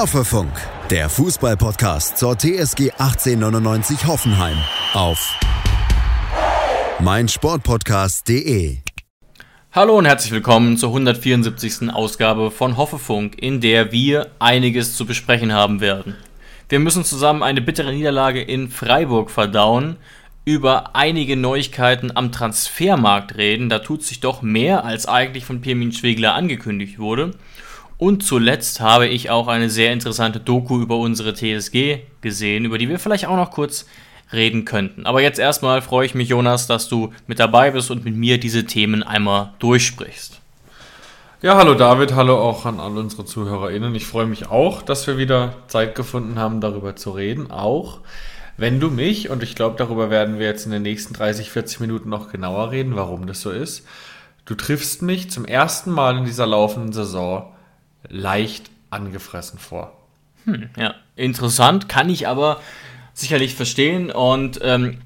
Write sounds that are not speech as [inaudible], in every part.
Hoffefunk, der Fußballpodcast zur TSG 1899 Hoffenheim auf meinsportpodcast.de. Hallo und herzlich willkommen zur 174. Ausgabe von Hoffefunk, in der wir einiges zu besprechen haben werden. Wir müssen zusammen eine bittere Niederlage in Freiburg verdauen, über einige Neuigkeiten am Transfermarkt reden. Da tut sich doch mehr, als eigentlich von Pirmin Schwegler angekündigt wurde. Und zuletzt habe ich auch eine sehr interessante Doku über unsere TSG gesehen, über die wir vielleicht auch noch kurz reden könnten. Aber jetzt erstmal freue ich mich, Jonas, dass du mit dabei bist und mit mir diese Themen einmal durchsprichst. Ja, hallo David, hallo auch an alle unsere ZuhörerInnen. Ich freue mich auch, dass wir wieder Zeit gefunden haben, darüber zu reden. Auch wenn du mich, und ich glaube, darüber werden wir jetzt in den nächsten 30, 40 Minuten noch genauer reden, warum das so ist. Du triffst mich zum ersten Mal in dieser laufenden Saison leicht angefressen vor. Hm, ja, interessant, kann ich aber sicherlich verstehen. Und ähm,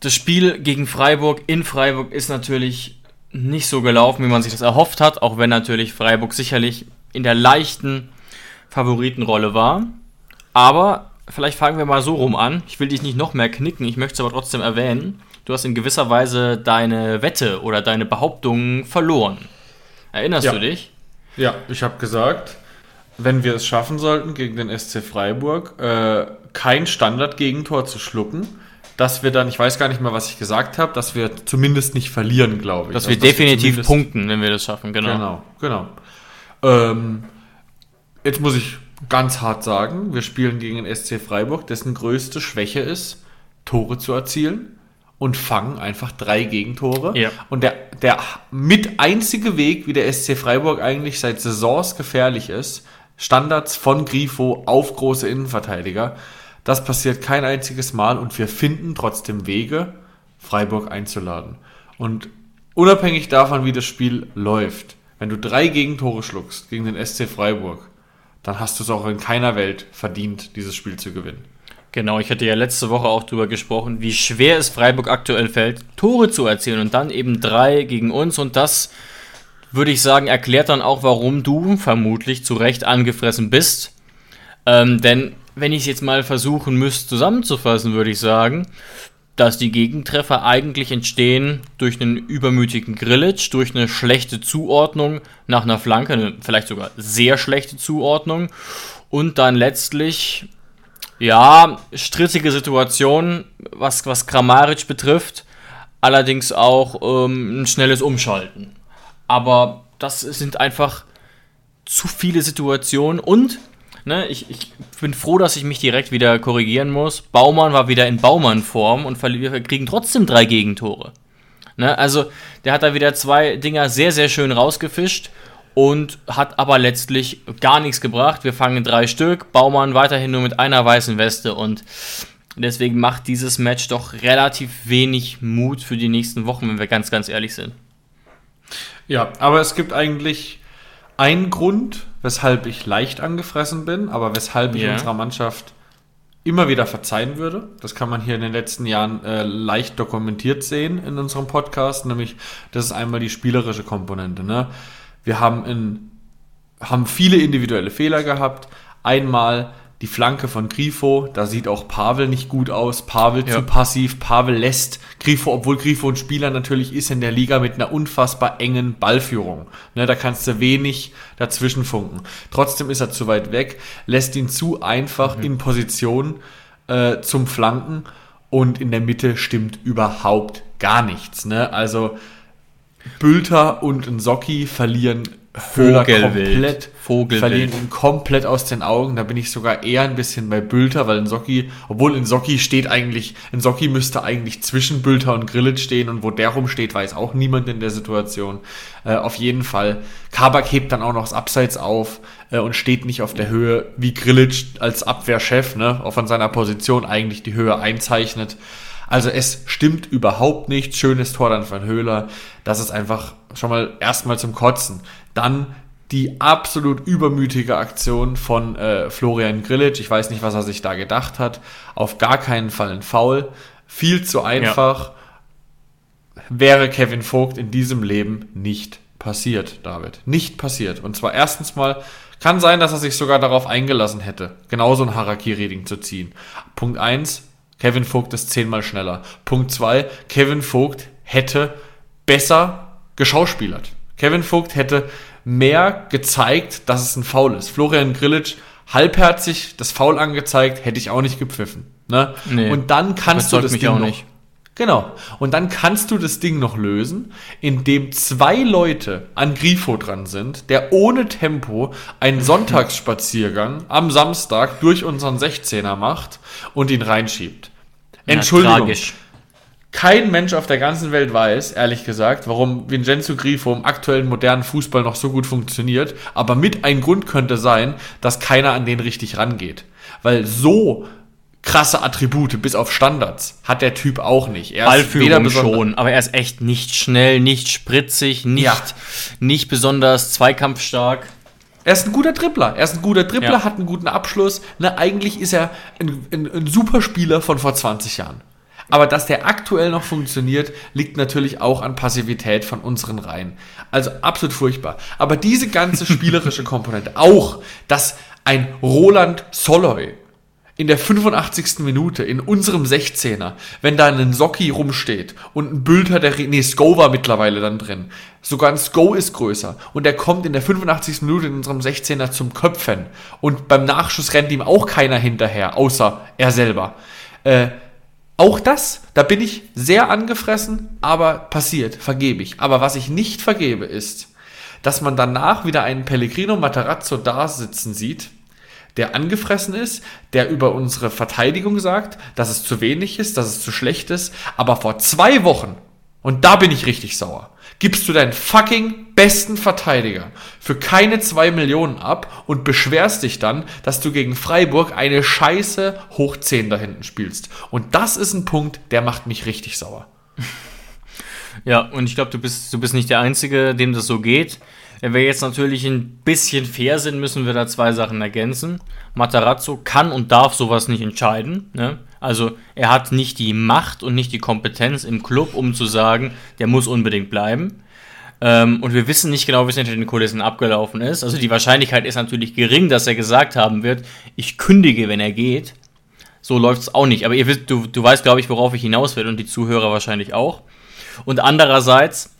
das Spiel gegen Freiburg in Freiburg ist natürlich nicht so gelaufen, wie man sich das erhofft hat, auch wenn natürlich Freiburg sicherlich in der leichten Favoritenrolle war. Aber vielleicht fangen wir mal so rum an. Ich will dich nicht noch mehr knicken, ich möchte es aber trotzdem erwähnen. Du hast in gewisser Weise deine Wette oder deine Behauptungen verloren. Erinnerst ja. du dich? Ja, ich habe gesagt, wenn wir es schaffen sollten, gegen den SC Freiburg äh, kein Standardgegentor zu schlucken, dass wir dann, ich weiß gar nicht mehr, was ich gesagt habe, dass wir zumindest nicht verlieren, glaube ich. Dass also, wir definitiv wir punkten, wenn wir das schaffen, genau. Genau, genau. Ähm, jetzt muss ich ganz hart sagen, wir spielen gegen den SC Freiburg, dessen größte Schwäche ist, Tore zu erzielen und fangen einfach drei Gegentore. Ja. Und der, der mit einzige Weg, wie der SC Freiburg eigentlich seit Saisons gefährlich ist, Standards von Grifo auf große Innenverteidiger. Das passiert kein einziges Mal und wir finden trotzdem Wege, Freiburg einzuladen. Und unabhängig davon, wie das Spiel läuft, wenn du drei Gegentore schluckst gegen den SC Freiburg, dann hast du es auch in keiner Welt verdient, dieses Spiel zu gewinnen. Genau, ich hatte ja letzte Woche auch darüber gesprochen, wie schwer es Freiburg aktuell fällt, Tore zu erzielen und dann eben drei gegen uns und das würde ich sagen, erklärt dann auch, warum du vermutlich zu Recht angefressen bist. Ähm, denn wenn ich es jetzt mal versuchen müsste zusammenzufassen, würde ich sagen, dass die Gegentreffer eigentlich entstehen durch einen übermütigen Grillage, durch eine schlechte Zuordnung nach einer Flanke, eine vielleicht sogar sehr schlechte Zuordnung und dann letztlich ja, strittige Situation, was, was Grammaric betrifft. Allerdings auch ähm, ein schnelles Umschalten. Aber das sind einfach zu viele Situationen und ne, ich, ich bin froh, dass ich mich direkt wieder korrigieren muss. Baumann war wieder in Baumann-Form und wir kriegen trotzdem drei Gegentore. Ne, also der hat da wieder zwei Dinger sehr, sehr schön rausgefischt und hat aber letztlich gar nichts gebracht. Wir fangen drei Stück, Baumann weiterhin nur mit einer weißen Weste und deswegen macht dieses Match doch relativ wenig Mut für die nächsten Wochen, wenn wir ganz, ganz ehrlich sind. Ja, aber es gibt eigentlich einen Grund, weshalb ich leicht angefressen bin, aber weshalb ich yeah. unserer Mannschaft immer wieder verzeihen würde. Das kann man hier in den letzten Jahren äh, leicht dokumentiert sehen in unserem Podcast, nämlich das ist einmal die spielerische Komponente. Ne? Wir haben, in, haben viele individuelle Fehler gehabt. Einmal die Flanke von Grifo, da sieht auch Pavel nicht gut aus. Pavel ja. zu passiv. Pavel lässt Grifo, obwohl Grifo ein Spieler natürlich ist in der Liga mit einer unfassbar engen Ballführung. Ne, da kannst du wenig dazwischen funken. Trotzdem ist er zu weit weg, lässt ihn zu einfach mhm. in Position äh, zum Flanken und in der Mitte stimmt überhaupt gar nichts. Ne? Also Bülter und Nsocki verlieren Höhler komplett, Vogelwild. verlieren ihn komplett aus den Augen. Da bin ich sogar eher ein bisschen bei Bülter, weil Nsocki, obwohl Nsocki steht eigentlich, Nsocki müsste eigentlich zwischen Bülter und Grillit stehen und wo der rumsteht, weiß auch niemand in der Situation. Äh, auf jeden Fall. Kabak hebt dann auch noch das Abseits auf äh, und steht nicht auf der Höhe, wie Grillit als Abwehrchef, ne, auch von seiner Position eigentlich die Höhe einzeichnet. Also es stimmt überhaupt nicht. Schönes Tor dann von Höhler. Das ist einfach schon mal erstmal zum Kotzen. Dann die absolut übermütige Aktion von äh, Florian Grillitsch. Ich weiß nicht, was er sich da gedacht hat. Auf gar keinen Fall ein Foul. Viel zu einfach. Ja. Wäre Kevin Vogt in diesem Leben nicht passiert, David. Nicht passiert. Und zwar erstens mal Kann sein, dass er sich sogar darauf eingelassen hätte, genauso ein Harakiri-Ding zu ziehen. Punkt 1, Kevin Vogt ist zehnmal schneller. Punkt 2, Kevin Vogt hätte besser geschauspielert. Kevin Vogt hätte mehr gezeigt, dass es ein Foul ist. Florian Grillitsch halbherzig das Foul angezeigt, hätte ich auch nicht gepfiffen. Ne? Nee, und dann kannst du das Ding noch, nicht. Genau. Und dann kannst du das Ding noch lösen, indem zwei Leute an Grifo dran sind, der ohne Tempo einen [laughs] Sonntagsspaziergang am Samstag durch unseren 16er macht und ihn reinschiebt. Entschuldigung. tragisch. Kein Mensch auf der ganzen Welt weiß, ehrlich gesagt, warum Vincenzo Grifo im aktuellen modernen Fußball noch so gut funktioniert, aber mit ein Grund könnte sein, dass keiner an den richtig rangeht. Weil so krasse Attribute bis auf Standards hat der Typ auch nicht. Er Ballführung schon, aber er ist echt nicht schnell, nicht spritzig, nicht, ja. nicht besonders zweikampfstark. Er ist ein guter Dribbler. Er ist ein guter Dribbler, ja. hat einen guten Abschluss. Ne, eigentlich ist er ein, ein, ein Superspieler von vor 20 Jahren. Aber dass der aktuell noch funktioniert, liegt natürlich auch an Passivität von unseren Reihen. Also absolut furchtbar. Aber diese ganze [laughs] spielerische Komponente, auch, dass ein Roland Soloy in der 85. Minute in unserem 16er, wenn da ein Socki rumsteht und ein Bülter, der, nee, Sko war mittlerweile dann drin. Sogar ein Sko ist größer. Und der kommt in der 85. Minute in unserem 16er zum Köpfen. Und beim Nachschuss rennt ihm auch keiner hinterher, außer er selber. Äh, auch das, da bin ich sehr angefressen, aber passiert, vergebe ich. Aber was ich nicht vergebe ist, dass man danach wieder einen Pellegrino Materazzo da sitzen sieht, der angefressen ist, der über unsere Verteidigung sagt, dass es zu wenig ist, dass es zu schlecht ist, aber vor zwei Wochen, und da bin ich richtig sauer, gibst du deinen fucking besten Verteidiger für keine zwei Millionen ab und beschwerst dich dann, dass du gegen Freiburg eine scheiße Hoch 10 da hinten spielst. Und das ist ein Punkt, der macht mich richtig sauer. [laughs] Ja, und ich glaube, du bist, du bist nicht der Einzige, dem das so geht. Wenn wir jetzt natürlich ein bisschen fair sind, müssen wir da zwei Sachen ergänzen. Matarazzo kann und darf sowas nicht entscheiden. Ne? Also er hat nicht die Macht und nicht die Kompetenz im Club, um zu sagen, der muss unbedingt bleiben. Ähm, und wir wissen nicht genau, wie es hinter den Kulissen abgelaufen ist. Also die Wahrscheinlichkeit ist natürlich gering, dass er gesagt haben wird, ich kündige, wenn er geht. So läuft es auch nicht. Aber ihr wisst, du, du weißt, glaube ich, worauf ich hinaus will und die Zuhörer wahrscheinlich auch. Und andererseits,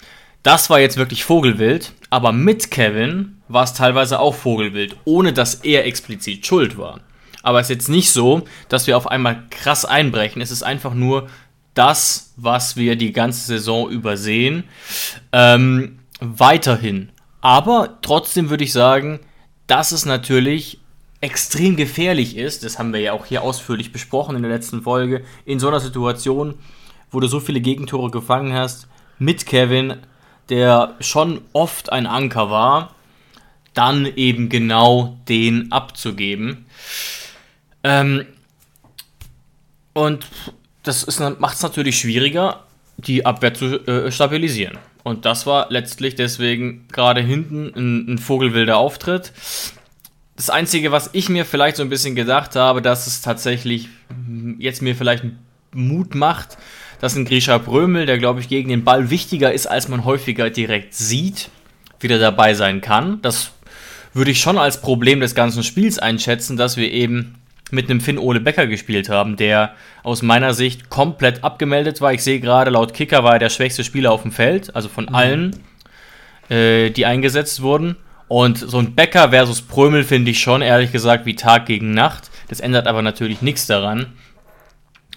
das war jetzt wirklich Vogelwild, aber mit Kevin war es teilweise auch Vogelwild, ohne dass er explizit schuld war. Aber es ist jetzt nicht so, dass wir auf einmal krass einbrechen. Es ist einfach nur das, was wir die ganze Saison übersehen. Ähm, weiterhin. Aber trotzdem würde ich sagen, dass es natürlich extrem gefährlich ist, das haben wir ja auch hier ausführlich besprochen in der letzten Folge, in so einer Situation, wo du so viele Gegentore gefangen hast, mit Kevin der schon oft ein Anker war, dann eben genau den abzugeben. Ähm, und das macht es natürlich schwieriger, die Abwehr zu äh, stabilisieren. Und das war letztlich deswegen gerade hinten ein, ein vogelwilder Auftritt. Das Einzige, was ich mir vielleicht so ein bisschen gedacht habe, dass es tatsächlich jetzt mir vielleicht Mut macht, dass ein Grisha Brömel, der glaube ich gegen den Ball wichtiger ist, als man häufiger direkt sieht, wieder dabei sein kann. Das würde ich schon als Problem des ganzen Spiels einschätzen, dass wir eben mit einem Finn Ole Becker gespielt haben, der aus meiner Sicht komplett abgemeldet war. Ich sehe gerade, laut Kicker war er der schwächste Spieler auf dem Feld, also von mhm. allen, äh, die eingesetzt wurden. Und so ein Becker versus Prömel finde ich schon, ehrlich gesagt, wie Tag gegen Nacht. Das ändert aber natürlich nichts daran,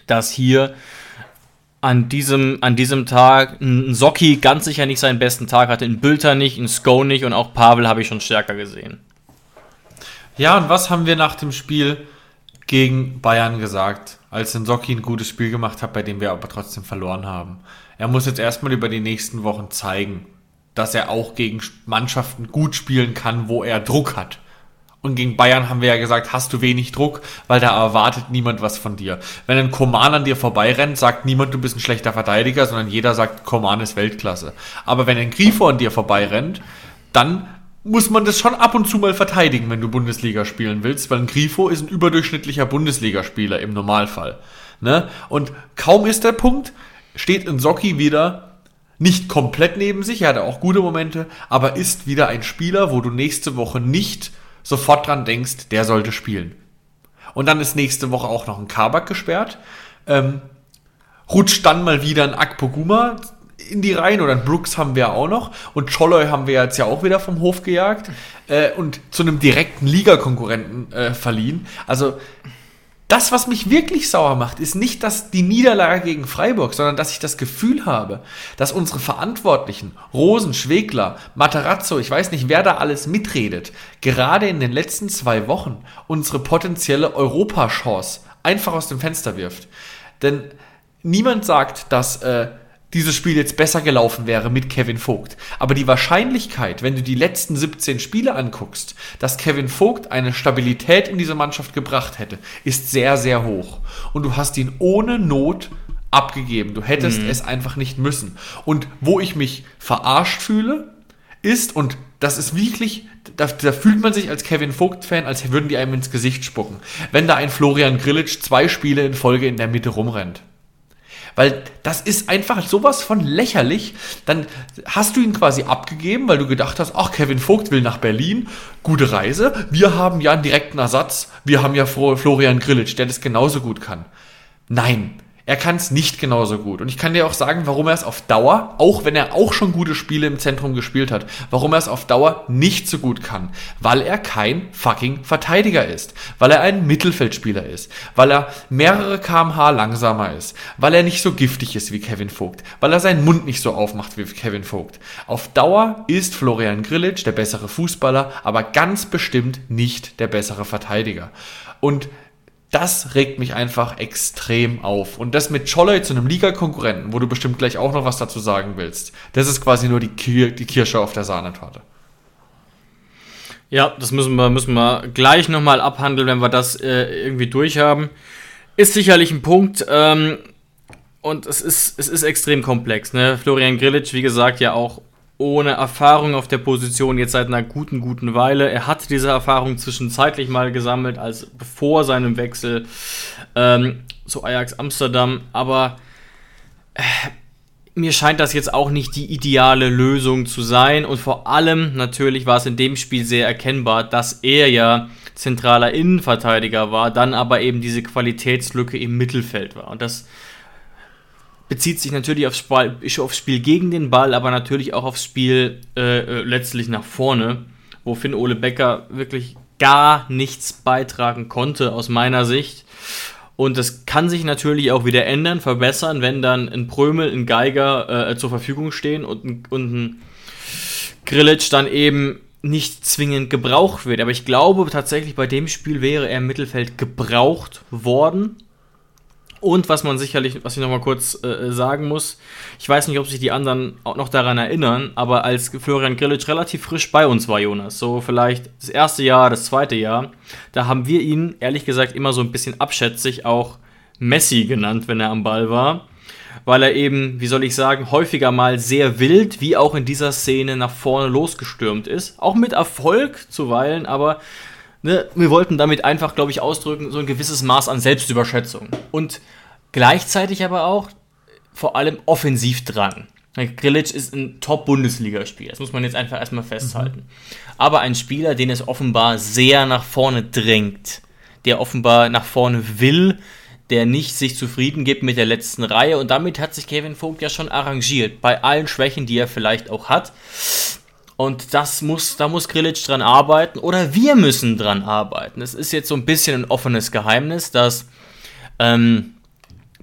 dass hier an diesem, an diesem Tag ein Socki ganz sicher nicht seinen besten Tag hatte, ein Bülter nicht, ein Sko nicht und auch Pavel habe ich schon stärker gesehen. Ja, und was haben wir nach dem Spiel gegen Bayern gesagt, als Socki ein gutes Spiel gemacht hat, bei dem wir aber trotzdem verloren haben? Er muss jetzt erstmal über die nächsten Wochen zeigen, dass er auch gegen Mannschaften gut spielen kann, wo er Druck hat. Und gegen Bayern haben wir ja gesagt, hast du wenig Druck, weil da erwartet niemand was von dir. Wenn ein Koman an dir vorbeirennt, sagt niemand, du bist ein schlechter Verteidiger, sondern jeder sagt, Koman ist Weltklasse. Aber wenn ein Grifo an dir vorbeirennt, dann muss man das schon ab und zu mal verteidigen, wenn du Bundesliga spielen willst, weil ein Grifo ist ein überdurchschnittlicher Bundesligaspieler im Normalfall. Ne? Und kaum ist der Punkt, steht ein Socki wieder nicht komplett neben sich, er hatte auch gute Momente, aber ist wieder ein Spieler, wo du nächste Woche nicht sofort dran denkst, der sollte spielen. Und dann ist nächste Woche auch noch ein Kabak gesperrt. Ähm, rutscht dann mal wieder ein Akpoguma in die Reihen oder ein Brooks haben wir auch noch und Choloy haben wir jetzt ja auch wieder vom Hof gejagt äh, und zu einem direkten Ligakonkurrenten äh, verliehen. Also das, was mich wirklich sauer macht, ist nicht dass die Niederlage gegen Freiburg, sondern dass ich das Gefühl habe, dass unsere Verantwortlichen, Rosen, Schwegler, Materazzo, ich weiß nicht, wer da alles mitredet, gerade in den letzten zwei Wochen unsere potenzielle Europachance einfach aus dem Fenster wirft. Denn niemand sagt, dass äh, dieses Spiel jetzt besser gelaufen wäre mit Kevin Vogt. Aber die Wahrscheinlichkeit, wenn du die letzten 17 Spiele anguckst, dass Kevin Vogt eine Stabilität in diese Mannschaft gebracht hätte, ist sehr, sehr hoch. Und du hast ihn ohne Not abgegeben. Du hättest mhm. es einfach nicht müssen. Und wo ich mich verarscht fühle, ist, und das ist wirklich, da, da fühlt man sich als Kevin Vogt-Fan, als würden die einem ins Gesicht spucken, wenn da ein Florian Grillitsch zwei Spiele in Folge in der Mitte rumrennt. Weil das ist einfach sowas von lächerlich. Dann hast du ihn quasi abgegeben, weil du gedacht hast, ach, Kevin Vogt will nach Berlin, gute Reise. Wir haben ja einen direkten Ersatz. Wir haben ja Florian Grillitsch, der das genauso gut kann. Nein, er kann es nicht genauso gut. Und ich kann dir auch sagen, warum er es auf Dauer, auch wenn er auch schon gute Spiele im Zentrum gespielt hat, warum er es auf Dauer nicht so gut kann. Weil er kein fucking Verteidiger ist. Weil er ein Mittelfeldspieler ist. Weil er mehrere kmh langsamer ist. Weil er nicht so giftig ist wie Kevin Vogt. Weil er seinen Mund nicht so aufmacht wie Kevin Vogt. Auf Dauer ist Florian Grillitsch der bessere Fußballer, aber ganz bestimmt nicht der bessere Verteidiger. Und das regt mich einfach extrem auf. Und das mit Cholley zu einem Liga-Konkurrenten, wo du bestimmt gleich auch noch was dazu sagen willst, das ist quasi nur die, Kir die Kirsche auf der Sahnetorte. Ja, das müssen wir, müssen wir gleich nochmal abhandeln, wenn wir das äh, irgendwie durchhaben. Ist sicherlich ein Punkt. Ähm, und es ist, es ist extrem komplex. Ne? Florian Grillitsch, wie gesagt, ja auch ohne Erfahrung auf der Position jetzt seit einer guten, guten Weile. Er hat diese Erfahrung zwischenzeitlich mal gesammelt, als vor seinem Wechsel ähm, zu Ajax Amsterdam. Aber äh, mir scheint das jetzt auch nicht die ideale Lösung zu sein. Und vor allem natürlich war es in dem Spiel sehr erkennbar, dass er ja zentraler Innenverteidiger war, dann aber eben diese Qualitätslücke im Mittelfeld war. Und das bezieht sich natürlich aufs Spiel, aufs Spiel gegen den Ball, aber natürlich auch aufs Spiel äh, äh, letztlich nach vorne, wo Finn Ole Becker wirklich gar nichts beitragen konnte aus meiner Sicht. Und das kann sich natürlich auch wieder ändern, verbessern, wenn dann ein Prömel, ein Geiger äh, zur Verfügung stehen und, ein, und ein Grillitsch dann eben nicht zwingend gebraucht wird. Aber ich glaube tatsächlich, bei dem Spiel wäre er im Mittelfeld gebraucht worden. Und was man sicherlich, was ich nochmal kurz äh, sagen muss, ich weiß nicht, ob sich die anderen auch noch daran erinnern, aber als Florian Grillitsch relativ frisch bei uns war, Jonas, so vielleicht das erste Jahr, das zweite Jahr, da haben wir ihn ehrlich gesagt immer so ein bisschen abschätzig auch Messi genannt, wenn er am Ball war, weil er eben, wie soll ich sagen, häufiger mal sehr wild, wie auch in dieser Szene nach vorne losgestürmt ist. Auch mit Erfolg zuweilen, aber ne, wir wollten damit einfach, glaube ich, ausdrücken, so ein gewisses Maß an Selbstüberschätzung. Und gleichzeitig aber auch vor allem offensiv dran. Grilic ist ein Top-Bundesligaspieler, das muss man jetzt einfach erstmal festhalten. Mhm. Aber ein Spieler, den es offenbar sehr nach vorne drängt, der offenbar nach vorne will, der nicht sich zufrieden gibt mit der letzten Reihe. Und damit hat sich Kevin Vogt ja schon arrangiert, bei allen Schwächen, die er vielleicht auch hat. Und das muss, da muss Grilic dran arbeiten oder wir müssen dran arbeiten. Es ist jetzt so ein bisschen ein offenes Geheimnis, dass ähm,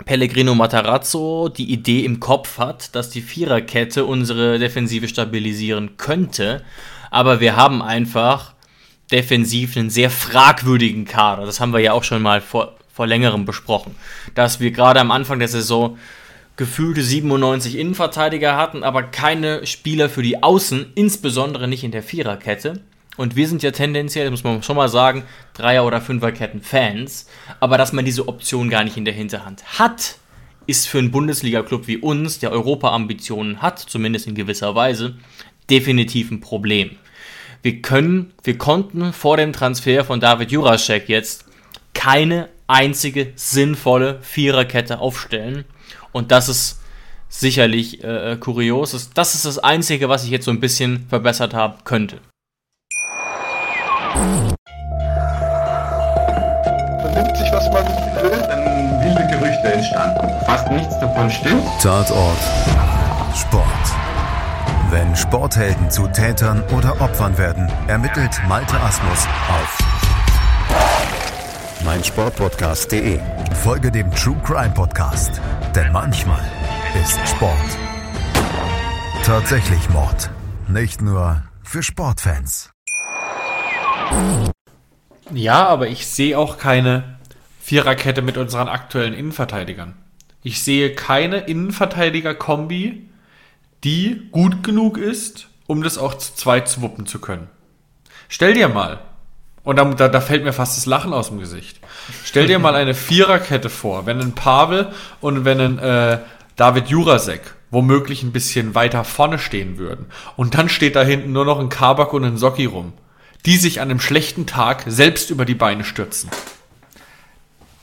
Pellegrino Matarazzo die Idee im Kopf hat, dass die Viererkette unsere Defensive stabilisieren könnte. Aber wir haben einfach defensiv einen sehr fragwürdigen Kader. Das haben wir ja auch schon mal vor, vor längerem besprochen. Dass wir gerade am Anfang der Saison gefühlte 97 Innenverteidiger hatten, aber keine Spieler für die Außen, insbesondere nicht in der Viererkette. Und wir sind ja tendenziell, muss man schon mal sagen, Dreier- oder Fünferketten-Fans. Aber dass man diese Option gar nicht in der Hinterhand hat, ist für einen Bundesliga-Club wie uns, der Europa-Ambitionen hat, zumindest in gewisser Weise, definitiv ein Problem. Wir können, wir konnten vor dem Transfer von David Jurasek jetzt keine einzige sinnvolle Viererkette aufstellen. Und das ist sicherlich äh, äh kurios. Das ist das Einzige, was ich jetzt so ein bisschen verbessert habe könnte. Man nimmt sich, was man will, dann wilde Gerüchte entstanden. Fast nichts davon stimmt. Tatort. Sport. Wenn Sporthelden zu Tätern oder Opfern werden, ermittelt Malte Asmus auf meinsportpodcast.de. Folge dem True Crime Podcast, denn manchmal ist Sport tatsächlich Mord. Nicht nur für Sportfans. Ja, aber ich sehe auch keine Viererkette mit unseren aktuellen Innenverteidigern. Ich sehe keine Innenverteidiger-Kombi, die gut genug ist, um das auch zu zweit zu wuppen zu können. Stell dir mal, und da, da, da fällt mir fast das Lachen aus dem Gesicht. Stell dir mal eine Viererkette vor, wenn ein Pavel und wenn ein äh, David Jurasek womöglich ein bisschen weiter vorne stehen würden. Und dann steht da hinten nur noch ein Kabak und ein Socki rum, die sich an einem schlechten Tag selbst über die Beine stürzen.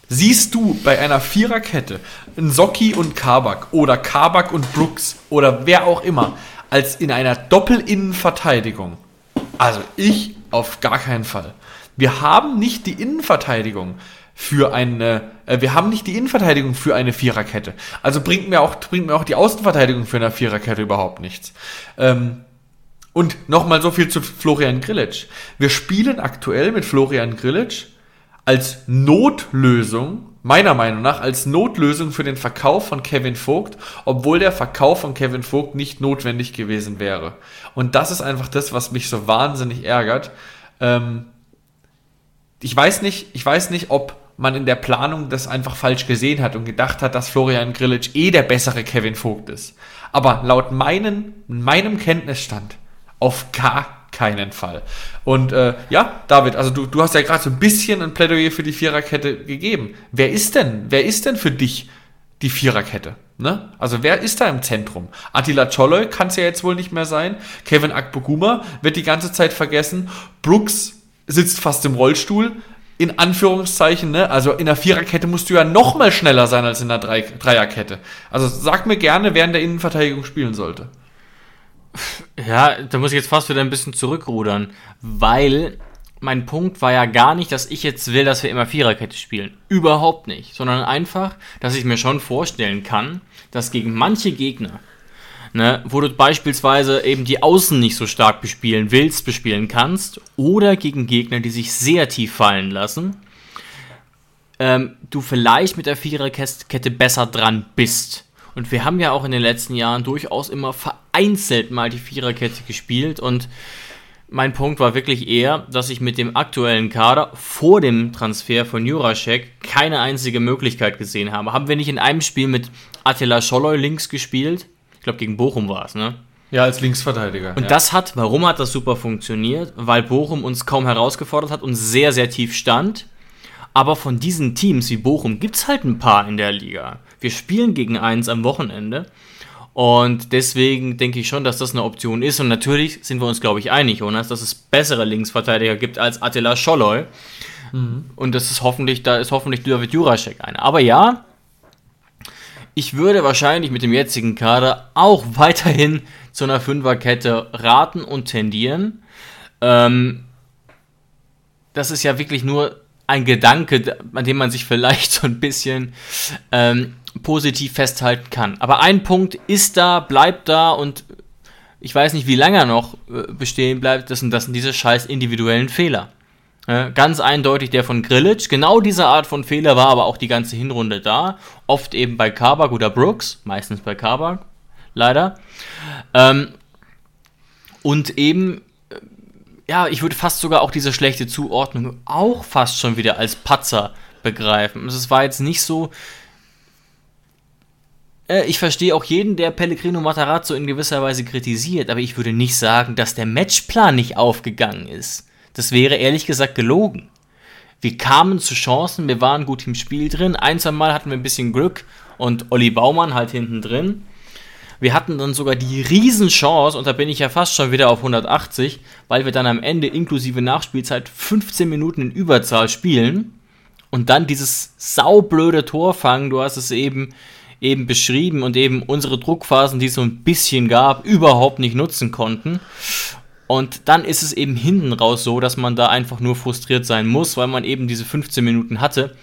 Siehst du bei einer Viererkette ein Socki und Kabak oder Kabak und Brooks oder wer auch immer als in einer Doppelinnenverteidigung? Also ich auf gar keinen Fall. Wir haben nicht die Innenverteidigung für eine, äh, wir haben nicht die Innenverteidigung für eine Viererkette. Also bringt mir auch, bringt mir auch die Außenverteidigung für eine Viererkette überhaupt nichts. Ähm, und nochmal so viel zu Florian Grillitsch. Wir spielen aktuell mit Florian Grillitsch als Notlösung, meiner Meinung nach, als Notlösung für den Verkauf von Kevin Vogt, obwohl der Verkauf von Kevin Vogt nicht notwendig gewesen wäre. Und das ist einfach das, was mich so wahnsinnig ärgert. Ähm, ich weiß nicht, ich weiß nicht, ob man in der Planung das einfach falsch gesehen hat und gedacht hat, dass Florian Grillitsch eh der bessere Kevin Vogt ist. Aber laut meinen, meinem Kenntnisstand auf gar keinen Fall. Und äh, ja, David, also du, du hast ja gerade so ein bisschen ein Plädoyer für die Viererkette gegeben. Wer ist denn, wer ist denn für dich die Viererkette? Ne? Also wer ist da im Zentrum? Attila Choloy kann es ja jetzt wohl nicht mehr sein. Kevin Akboguma wird die ganze Zeit vergessen. Brooks sitzt fast im Rollstuhl. In Anführungszeichen, ne? Also in der Viererkette musst du ja noch mal schneller sein als in der Dreierkette. Also sag mir gerne, wer in der Innenverteidigung spielen sollte. Ja, da muss ich jetzt fast wieder ein bisschen zurückrudern, weil mein Punkt war ja gar nicht, dass ich jetzt will, dass wir immer Viererkette spielen. Überhaupt nicht. Sondern einfach, dass ich mir schon vorstellen kann, dass gegen manche Gegner, ne, wo du beispielsweise eben die Außen nicht so stark bespielen willst, bespielen kannst, oder gegen Gegner, die sich sehr tief fallen lassen, ähm, du vielleicht mit der Viererkette besser dran bist. Und wir haben ja auch in den letzten Jahren durchaus immer vereinzelt mal die Viererkette gespielt. Und mein Punkt war wirklich eher, dass ich mit dem aktuellen Kader vor dem Transfer von Jurasek keine einzige Möglichkeit gesehen habe. Haben wir nicht in einem Spiel mit Attila Scholloy links gespielt? Ich glaube, gegen Bochum war es, ne? Ja, als Linksverteidiger. Und ja. das hat, warum hat das super funktioniert? Weil Bochum uns kaum herausgefordert hat und sehr, sehr tief stand. Aber von diesen Teams wie Bochum gibt es halt ein paar in der Liga. Wir spielen gegen eins am Wochenende. Und deswegen denke ich schon, dass das eine Option ist. Und natürlich sind wir uns, glaube ich, einig, Jonas, dass es bessere Linksverteidiger gibt als Attila Scholloy. Mhm. Und das ist hoffentlich, da ist hoffentlich David Juracek einer. Aber ja, ich würde wahrscheinlich mit dem jetzigen Kader auch [laughs] weiterhin zu einer Fünferkette raten und tendieren. Ähm, das ist ja wirklich nur ein Gedanke, an dem man sich vielleicht [laughs] so ein bisschen ähm, positiv festhalten kann. Aber ein Punkt ist da, bleibt da und ich weiß nicht, wie lange er noch äh, bestehen bleibt. Das sind, das sind diese scheiß individuellen Fehler. Ja, ganz eindeutig der von Grillitsch. Genau diese Art von Fehler war aber auch die ganze Hinrunde da. Oft eben bei Kabak oder Brooks, meistens bei Kabak, leider. Ähm, und eben ja, ich würde fast sogar auch diese schlechte Zuordnung auch fast schon wieder als Patzer begreifen. Es war jetzt nicht so. Äh, ich verstehe auch jeden, der Pellegrino Matarazzo in gewisser Weise kritisiert, aber ich würde nicht sagen, dass der Matchplan nicht aufgegangen ist. Das wäre ehrlich gesagt gelogen. Wir kamen zu Chancen, wir waren gut im Spiel drin. Ein, hatten wir ein bisschen Glück und Olli Baumann halt hinten drin. Wir hatten dann sogar die Riesenchance, und da bin ich ja fast schon wieder auf 180, weil wir dann am Ende inklusive Nachspielzeit 15 Minuten in Überzahl spielen und dann dieses saublöde Tor fangen, du hast es eben, eben beschrieben und eben unsere Druckphasen, die es so ein bisschen gab, überhaupt nicht nutzen konnten. Und dann ist es eben hinten raus so, dass man da einfach nur frustriert sein muss, weil man eben diese 15 Minuten hatte,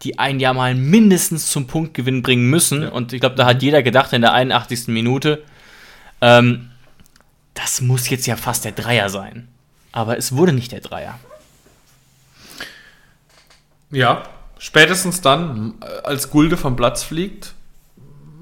die einen ja mal mindestens zum Punktgewinn bringen müssen. Ja. Und ich glaube, da hat jeder gedacht in der 81. Minute, ähm, das muss jetzt ja fast der Dreier sein. Aber es wurde nicht der Dreier. Ja, spätestens dann, als Gulde vom Platz fliegt,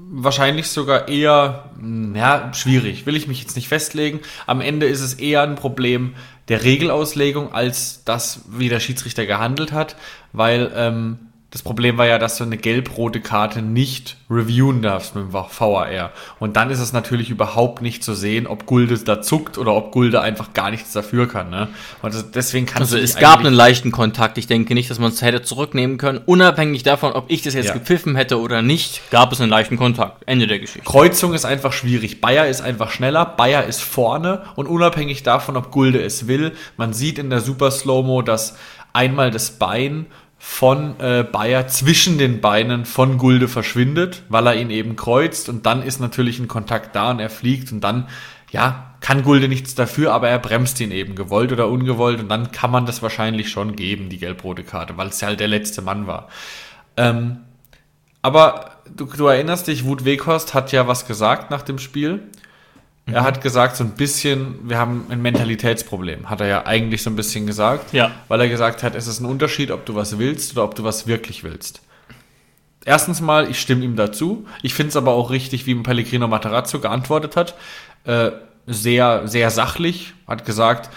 wahrscheinlich sogar eher, hm, ja, schwierig, will ich mich jetzt nicht festlegen. Am Ende ist es eher ein Problem der Regelauslegung, als das, wie der Schiedsrichter gehandelt hat, weil ähm, das Problem war ja, dass du eine gelb-rote Karte nicht reviewen darfst mit dem VAR. Und dann ist es natürlich überhaupt nicht zu sehen, ob Gulde da zuckt oder ob Gulde einfach gar nichts dafür kann. Ne? Und deswegen kannst also es gab einen leichten Kontakt. Ich denke nicht, dass man es hätte zurücknehmen können. Unabhängig davon, ob ich das jetzt ja. gepfiffen hätte oder nicht, gab es einen leichten Kontakt. Ende der Geschichte. Kreuzung ist einfach schwierig. Bayer ist einfach schneller. Bayer ist vorne. Und unabhängig davon, ob Gulde es will, man sieht in der Super Slow-Mo, dass einmal das Bein von äh, Bayer zwischen den Beinen von Gulde verschwindet, weil er ihn eben kreuzt und dann ist natürlich ein Kontakt da und er fliegt und dann, ja, kann Gulde nichts dafür, aber er bremst ihn eben, gewollt oder ungewollt und dann kann man das wahrscheinlich schon geben, die gelb-rote Karte, weil es halt der letzte Mann war. Ähm, aber du, du erinnerst dich, Wut Weghorst hat ja was gesagt nach dem Spiel er hat gesagt, so ein bisschen, wir haben ein Mentalitätsproblem, hat er ja eigentlich so ein bisschen gesagt. Ja. Weil er gesagt hat, es ist ein Unterschied, ob du was willst oder ob du was wirklich willst. Erstens mal, ich stimme ihm dazu. Ich finde es aber auch richtig, wie Pellegrino Matarazzo geantwortet hat. Äh, sehr, sehr sachlich. Hat gesagt,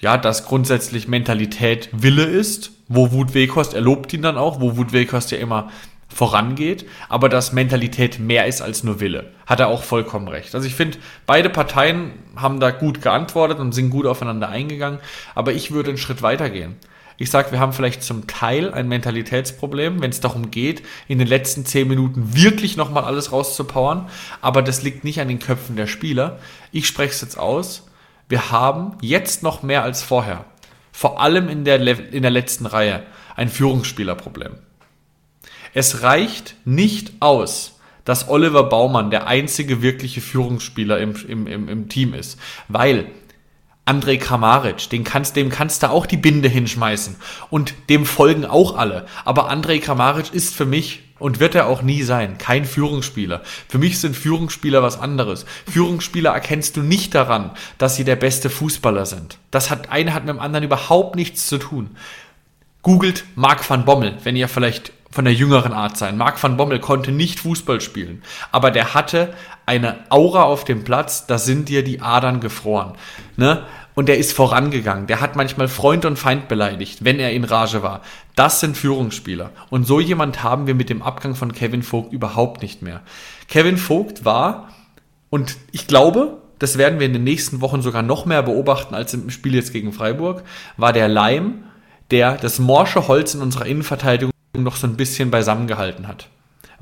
ja, dass grundsätzlich Mentalität Wille ist. Wo Wut Weghorst, er lobt ihn dann auch, wo Wut Weghorst ja immer vorangeht, aber dass Mentalität mehr ist als nur Wille. Hat er auch vollkommen recht. Also ich finde, beide Parteien haben da gut geantwortet und sind gut aufeinander eingegangen, aber ich würde einen Schritt weiter gehen. Ich sage, wir haben vielleicht zum Teil ein Mentalitätsproblem, wenn es darum geht, in den letzten zehn Minuten wirklich nochmal alles rauszupowern, aber das liegt nicht an den Köpfen der Spieler. Ich spreche es jetzt aus. Wir haben jetzt noch mehr als vorher, vor allem in der, in der letzten Reihe, ein Führungsspielerproblem. Es reicht nicht aus, dass Oliver Baumann der einzige wirkliche Führungsspieler im, im, im, im Team ist, weil Andrej Kramaric, den kannst, dem kannst du auch die Binde hinschmeißen und dem folgen auch alle. Aber Andrej Kramaric ist für mich und wird er auch nie sein, kein Führungsspieler. Für mich sind Führungsspieler was anderes. Führungsspieler erkennst du nicht daran, dass sie der beste Fußballer sind. Das hat eine hat mit dem anderen überhaupt nichts zu tun. Googelt Marc van Bommel, wenn ihr vielleicht von der jüngeren Art sein. Marc van Bommel konnte nicht Fußball spielen, aber der hatte eine Aura auf dem Platz, da sind dir die Adern gefroren. Ne? Und der ist vorangegangen. Der hat manchmal Freund und Feind beleidigt, wenn er in Rage war. Das sind Führungsspieler. Und so jemand haben wir mit dem Abgang von Kevin Vogt überhaupt nicht mehr. Kevin Vogt war, und ich glaube, das werden wir in den nächsten Wochen sogar noch mehr beobachten als im Spiel jetzt gegen Freiburg, war der Leim, der das morsche Holz in unserer Innenverteidigung noch so ein bisschen beisammen gehalten hat.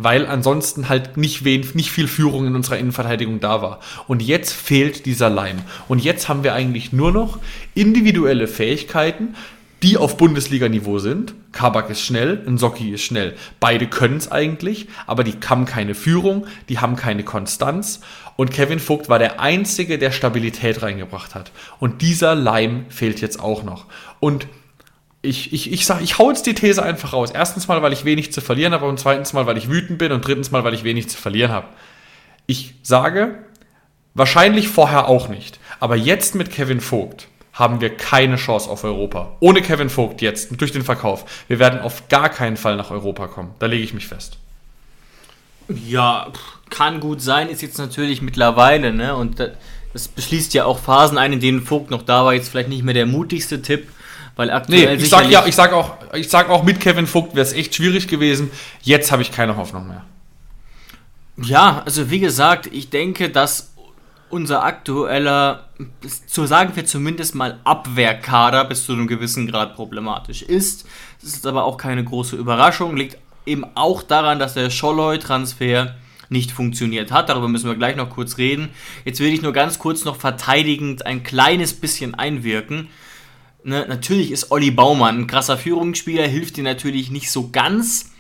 Weil ansonsten halt nicht, wen, nicht viel Führung in unserer Innenverteidigung da war. Und jetzt fehlt dieser Leim. Und jetzt haben wir eigentlich nur noch individuelle Fähigkeiten, die auf Bundesliga-Niveau sind. Kabak ist schnell, Nsocki ist schnell. Beide können es eigentlich, aber die haben keine Führung, die haben keine Konstanz. Und Kevin Vogt war der Einzige, der Stabilität reingebracht hat. Und dieser Leim fehlt jetzt auch noch. Und ich, ich, ich sag, ich hau jetzt die These einfach raus. Erstens mal, weil ich wenig zu verlieren habe und zweitens mal, weil ich wütend bin und drittens mal, weil ich wenig zu verlieren habe. Ich sage, wahrscheinlich vorher auch nicht. Aber jetzt mit Kevin Vogt haben wir keine Chance auf Europa. Ohne Kevin Vogt jetzt, durch den Verkauf. Wir werden auf gar keinen Fall nach Europa kommen. Da lege ich mich fest. Ja, kann gut sein, ist jetzt natürlich mittlerweile, ne? Und das beschließt ja auch Phasen ein, in denen Vogt noch da war, jetzt vielleicht nicht mehr der mutigste Tipp. Weil aktuell nee, ich sag ja, ich sag auch, ich sag auch mit Kevin Vogt wäre es echt schwierig gewesen. Jetzt habe ich keine Hoffnung mehr. Ja, also wie gesagt, ich denke, dass unser aktueller, zu sagen wir zumindest mal Abwehrkader bis zu einem gewissen Grad problematisch ist. Das ist aber auch keine große Überraschung, liegt eben auch daran, dass der Scholloy-Transfer nicht funktioniert hat. Darüber müssen wir gleich noch kurz reden. Jetzt will ich nur ganz kurz noch verteidigend ein kleines bisschen einwirken ne, natürlich ist Olli Baumann ein krasser Führungsspieler, hilft dir natürlich nicht so ganz.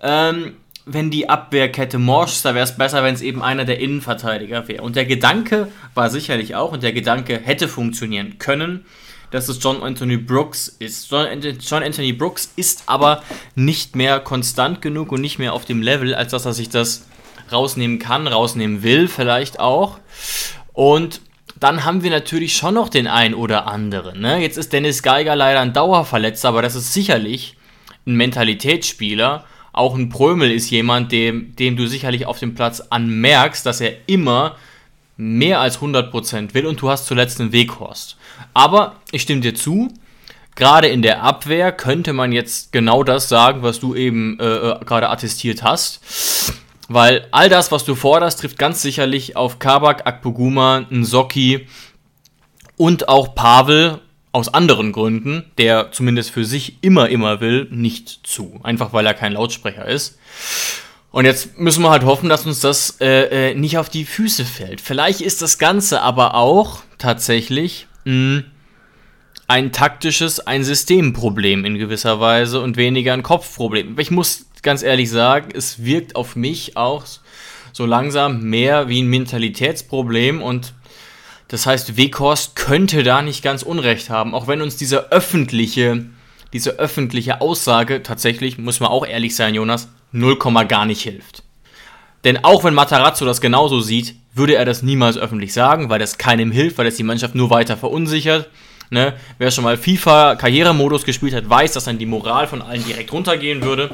Ähm, wenn die Abwehrkette morsch, da wäre es besser, wenn es eben einer der Innenverteidiger wäre. Und der Gedanke war sicherlich auch, und der Gedanke hätte funktionieren können, dass es John Anthony Brooks ist. John, John Anthony Brooks ist aber nicht mehr konstant genug und nicht mehr auf dem Level, als dass er sich das rausnehmen kann, rausnehmen will, vielleicht auch. Und dann haben wir natürlich schon noch den einen oder anderen. Ne? Jetzt ist Dennis Geiger leider ein Dauerverletzter, aber das ist sicherlich ein Mentalitätsspieler. Auch ein Prömel ist jemand, dem, dem du sicherlich auf dem Platz anmerkst, dass er immer mehr als 100% will und du hast zuletzt einen Weghorst. Aber ich stimme dir zu, gerade in der Abwehr könnte man jetzt genau das sagen, was du eben äh, äh gerade attestiert hast. Weil all das, was du forderst, trifft ganz sicherlich auf Kabak, Akpoguma, Nsoki und auch Pavel aus anderen Gründen, der zumindest für sich immer, immer will, nicht zu. Einfach weil er kein Lautsprecher ist. Und jetzt müssen wir halt hoffen, dass uns das äh, äh, nicht auf die Füße fällt. Vielleicht ist das Ganze aber auch tatsächlich mh, hm, ein taktisches, ein Systemproblem in gewisser Weise und weniger ein Kopfproblem. Ich muss ganz ehrlich sagen, es wirkt auf mich auch so langsam mehr wie ein Mentalitätsproblem und das heißt, Weghorst könnte da nicht ganz Unrecht haben, auch wenn uns diese öffentliche, diese öffentliche Aussage tatsächlich, muss man auch ehrlich sein, Jonas, 0, gar nicht hilft. Denn auch wenn Matarazzo das genauso sieht, würde er das niemals öffentlich sagen, weil das keinem hilft, weil das die Mannschaft nur weiter verunsichert. Ne? Wer schon mal FIFA-Karrieremodus gespielt hat, weiß, dass dann die Moral von allen direkt runtergehen würde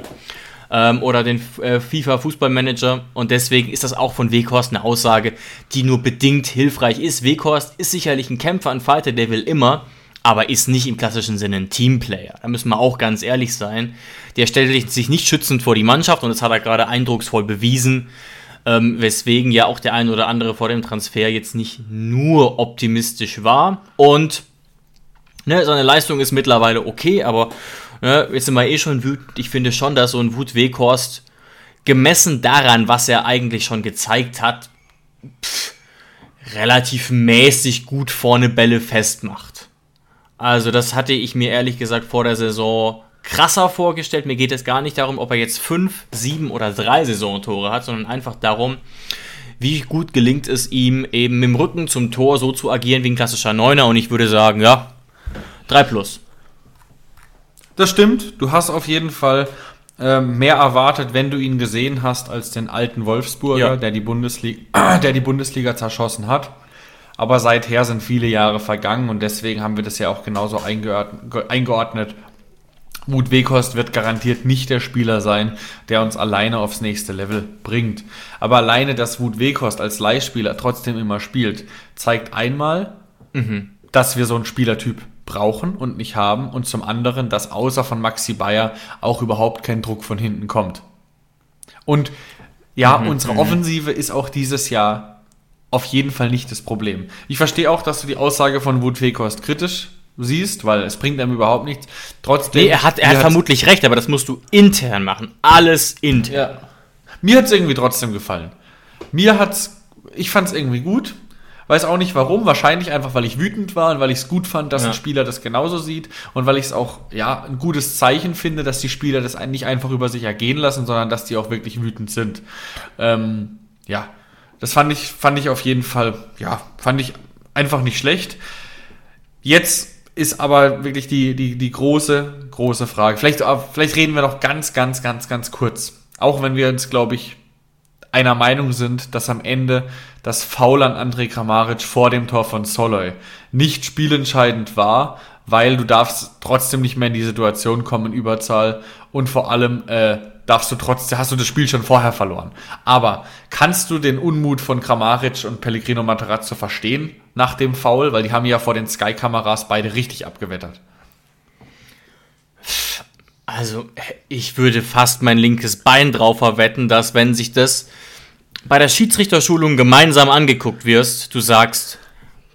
ähm, oder den äh, FIFA Fußballmanager und deswegen ist das auch von Weghorst eine Aussage, die nur bedingt hilfreich ist. Weghorst ist sicherlich ein Kämpfer, ein Fighter, der will immer, aber ist nicht im klassischen Sinne ein Teamplayer. Da müssen wir auch ganz ehrlich sein. Der stellt sich nicht schützend vor die Mannschaft und das hat er gerade eindrucksvoll bewiesen. Ähm, weswegen ja auch der ein oder andere vor dem Transfer jetzt nicht nur optimistisch war. Und ne, seine Leistung ist mittlerweile okay, aber Ne, jetzt sind wir eh schon wütend. Ich finde schon, dass so ein Wut Weghorst gemessen daran, was er eigentlich schon gezeigt hat, pff, relativ mäßig gut vorne Bälle festmacht. Also das hatte ich mir ehrlich gesagt vor der Saison krasser vorgestellt. Mir geht es gar nicht darum, ob er jetzt fünf, sieben oder drei Saisontore hat, sondern einfach darum, wie gut gelingt es ihm, eben mit dem Rücken zum Tor so zu agieren wie ein klassischer Neuner. Und ich würde sagen, ja, drei plus. Das stimmt. Du hast auf jeden Fall äh, mehr erwartet, wenn du ihn gesehen hast, als den alten Wolfsburger, ja. der, die Bundesliga, [clears throat] der die Bundesliga zerschossen hat. Aber seither sind viele Jahre vergangen und deswegen haben wir das ja auch genauso eingeordnet. Mut Weghorst wird garantiert nicht der Spieler sein, der uns alleine aufs nächste Level bringt. Aber alleine, dass Wut Weghorst als Leihspieler trotzdem immer spielt, zeigt einmal, mhm. dass wir so einen Spielertyp brauchen und nicht haben und zum anderen, dass außer von Maxi Bayer auch überhaupt kein Druck von hinten kommt. Und ja, mhm, unsere. Offensive ist auch dieses Jahr auf jeden Fall nicht das Problem. Ich verstehe auch, dass du die Aussage von Wut Weghorst kritisch siehst, weil es bringt einem überhaupt nichts. Trotzdem. Nee, er hat, er hat vermutlich recht, aber das musst du intern machen. Alles intern. Ja. Mir hat es irgendwie trotzdem gefallen. Mir hat's, ich fand es irgendwie gut. Weiß auch nicht warum, wahrscheinlich einfach, weil ich wütend war und weil ich es gut fand, dass ja. ein Spieler das genauso sieht und weil ich es auch, ja, ein gutes Zeichen finde, dass die Spieler das nicht einfach über sich ergehen lassen, sondern dass die auch wirklich wütend sind. Ähm, ja, das fand ich, fand ich auf jeden Fall, ja, fand ich einfach nicht schlecht. Jetzt ist aber wirklich die, die, die große, große Frage. Vielleicht, vielleicht reden wir noch ganz, ganz, ganz, ganz kurz. Auch wenn wir uns, glaube ich, einer Meinung sind, dass am Ende das Foul an André Kramaric vor dem Tor von Soloy nicht spielentscheidend war, weil du darfst trotzdem nicht mehr in die Situation kommen, Überzahl und vor allem äh, darfst du trotzdem, hast du das Spiel schon vorher verloren. Aber kannst du den Unmut von Kramaric und Pellegrino Materazzo verstehen nach dem Foul, weil die haben ja vor den Sky-Kameras beide richtig abgewettert. Also, ich würde fast mein linkes Bein drauf verwetten, dass wenn sich das bei der Schiedsrichterschulung gemeinsam angeguckt wirst, du sagst,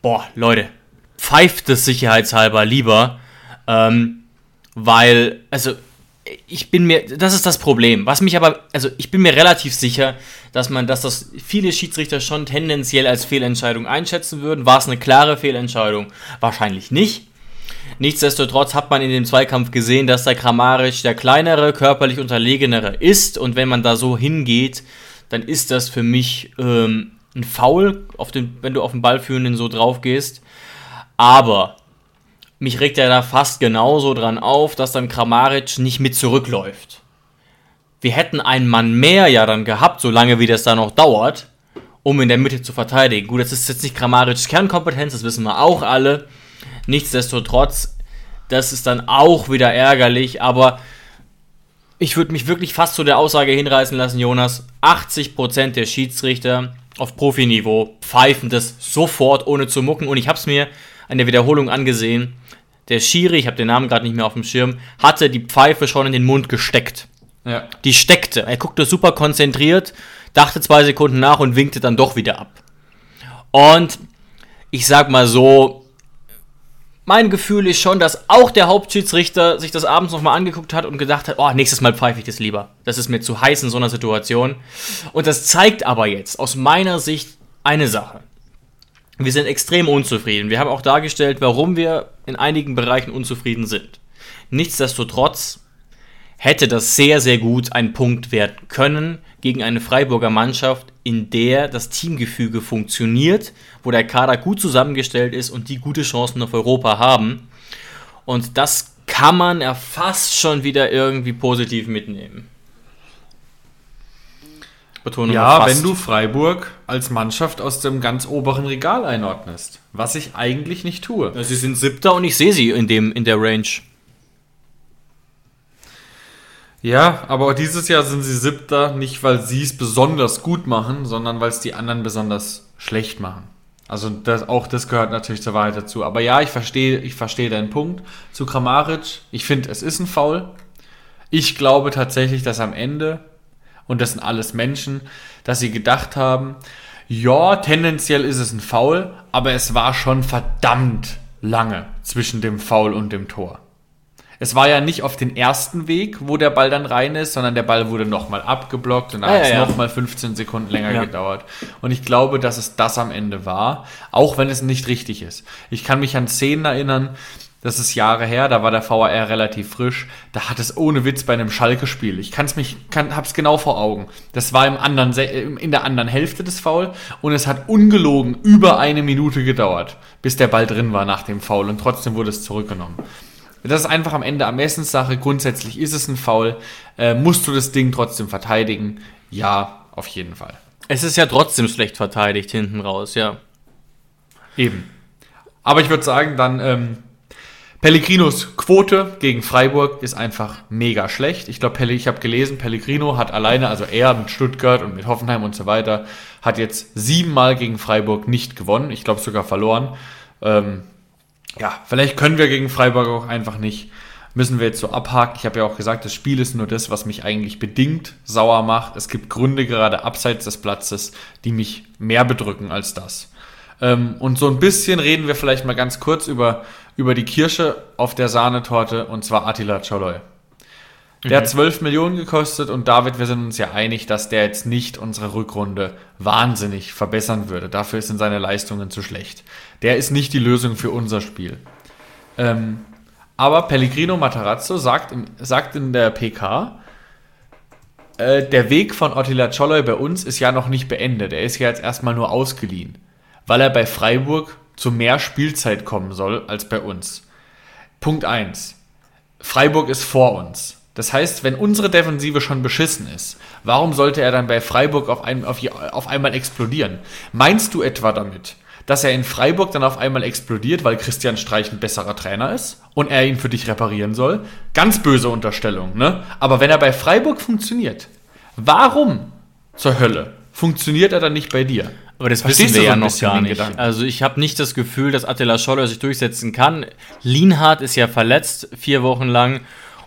boah, Leute, pfeift es sicherheitshalber lieber, ähm, weil, also, ich bin mir, das ist das Problem. Was mich aber, also ich bin mir relativ sicher, dass man, dass das viele Schiedsrichter schon tendenziell als Fehlentscheidung einschätzen würden. War es eine klare Fehlentscheidung? Wahrscheinlich nicht. Nichtsdestotrotz hat man in dem Zweikampf gesehen, dass der Kramaric der kleinere, körperlich unterlegenere ist und wenn man da so hingeht, dann ist das für mich ähm, ein Foul, den, wenn du auf den Ballführenden so drauf gehst. Aber mich regt er da fast genauso dran auf, dass dann Kramaric nicht mit zurückläuft. Wir hätten einen Mann mehr ja dann gehabt, solange wie das da noch dauert, um in der Mitte zu verteidigen. Gut, das ist jetzt nicht Kramarics Kernkompetenz, das wissen wir auch alle. Nichtsdestotrotz, das ist dann auch wieder ärgerlich, aber ich würde mich wirklich fast zu der Aussage hinreißen lassen, Jonas, 80% der Schiedsrichter auf Profiniveau pfeifen das sofort, ohne zu mucken. Und ich habe es mir an der Wiederholung angesehen. Der Schiri, ich habe den Namen gerade nicht mehr auf dem Schirm, hatte die Pfeife schon in den Mund gesteckt. Ja. Die steckte. Er guckte super konzentriert, dachte zwei Sekunden nach und winkte dann doch wieder ab. Und ich sag mal so, mein Gefühl ist schon, dass auch der Hauptschiedsrichter sich das abends nochmal angeguckt hat und gedacht hat, oh, nächstes Mal pfeife ich das lieber. Das ist mir zu heiß in so einer Situation. Und das zeigt aber jetzt aus meiner Sicht eine Sache. Wir sind extrem unzufrieden. Wir haben auch dargestellt, warum wir in einigen Bereichen unzufrieden sind. Nichtsdestotrotz hätte das sehr, sehr gut ein Punkt werden können gegen eine Freiburger Mannschaft, in der das Teamgefüge funktioniert, wo der Kader gut zusammengestellt ist und die gute Chancen auf Europa haben. Und das kann man ja fast schon wieder irgendwie positiv mitnehmen. Betonung ja, wenn du Freiburg als Mannschaft aus dem ganz oberen Regal einordnest, was ich eigentlich nicht tue. Sie sind siebter und ich sehe sie in, dem, in der Range. Ja, aber dieses Jahr sind sie siebter, nicht weil sie es besonders gut machen, sondern weil es die anderen besonders schlecht machen. Also das, auch das gehört natürlich zur Wahrheit dazu. Aber ja, ich verstehe, ich verstehe deinen Punkt. Zu Kramaric, ich finde, es ist ein Foul. Ich glaube tatsächlich, dass am Ende, und das sind alles Menschen, dass sie gedacht haben, ja, tendenziell ist es ein Foul, aber es war schon verdammt lange zwischen dem Foul und dem Tor. Es war ja nicht auf den ersten Weg, wo der Ball dann rein ist, sondern der Ball wurde nochmal abgeblockt und dann ah, hat es ja, nochmal 15 Sekunden länger ja. gedauert. Und ich glaube, dass es das am Ende war, auch wenn es nicht richtig ist. Ich kann mich an Szenen erinnern, das ist Jahre her, da war der VAR relativ frisch. Da hat es ohne Witz bei einem Schalke-Spiel. Ich kann's mich, kann, hab's genau vor Augen. Das war im anderen, in der anderen Hälfte des Foul und es hat ungelogen über eine Minute gedauert, bis der Ball drin war nach dem Foul und trotzdem wurde es zurückgenommen. Das ist einfach am Ende Ermessenssache. Grundsätzlich ist es ein Foul. Äh, musst du das Ding trotzdem verteidigen? Ja, auf jeden Fall. Es ist ja trotzdem schlecht verteidigt hinten raus, ja. Eben. Aber ich würde sagen, dann ähm, Pellegrinos Quote gegen Freiburg ist einfach mega schlecht. Ich glaube, ich habe gelesen, Pellegrino hat alleine, also er mit Stuttgart und mit Hoffenheim und so weiter, hat jetzt siebenmal gegen Freiburg nicht gewonnen. Ich glaube sogar verloren. Ähm, ja, vielleicht können wir gegen Freiburg auch einfach nicht. Müssen wir jetzt so abhaken. Ich habe ja auch gesagt, das Spiel ist nur das, was mich eigentlich bedingt sauer macht. Es gibt Gründe gerade abseits des Platzes, die mich mehr bedrücken als das. Ähm, und so ein bisschen reden wir vielleicht mal ganz kurz über, über die Kirsche auf der Sahnetorte und zwar Attila Choloy. Der mhm. hat 12 Millionen gekostet und David, wir sind uns ja einig, dass der jetzt nicht unsere Rückrunde wahnsinnig verbessern würde. Dafür sind seine Leistungen zu schlecht. Der ist nicht die Lösung für unser Spiel. Ähm, aber Pellegrino Matarazzo sagt, sagt in der PK, äh, der Weg von Attila Choloy bei uns ist ja noch nicht beendet. Er ist ja jetzt erstmal nur ausgeliehen, weil er bei Freiburg zu mehr Spielzeit kommen soll als bei uns. Punkt 1. Freiburg ist vor uns. Das heißt, wenn unsere Defensive schon beschissen ist, warum sollte er dann bei Freiburg auf, ein, auf, auf einmal explodieren? Meinst du etwa damit, dass er in Freiburg dann auf einmal explodiert, weil Christian Streich ein besserer Trainer ist und er ihn für dich reparieren soll? Ganz böse Unterstellung, ne? Aber wenn er bei Freiburg funktioniert, warum zur Hölle funktioniert er dann nicht bei dir? Aber das Verstehst wissen wir ja noch gar nicht. Also ich habe nicht das Gefühl, dass Attila Scholler sich durchsetzen kann. Lienhardt ist ja verletzt, vier Wochen lang.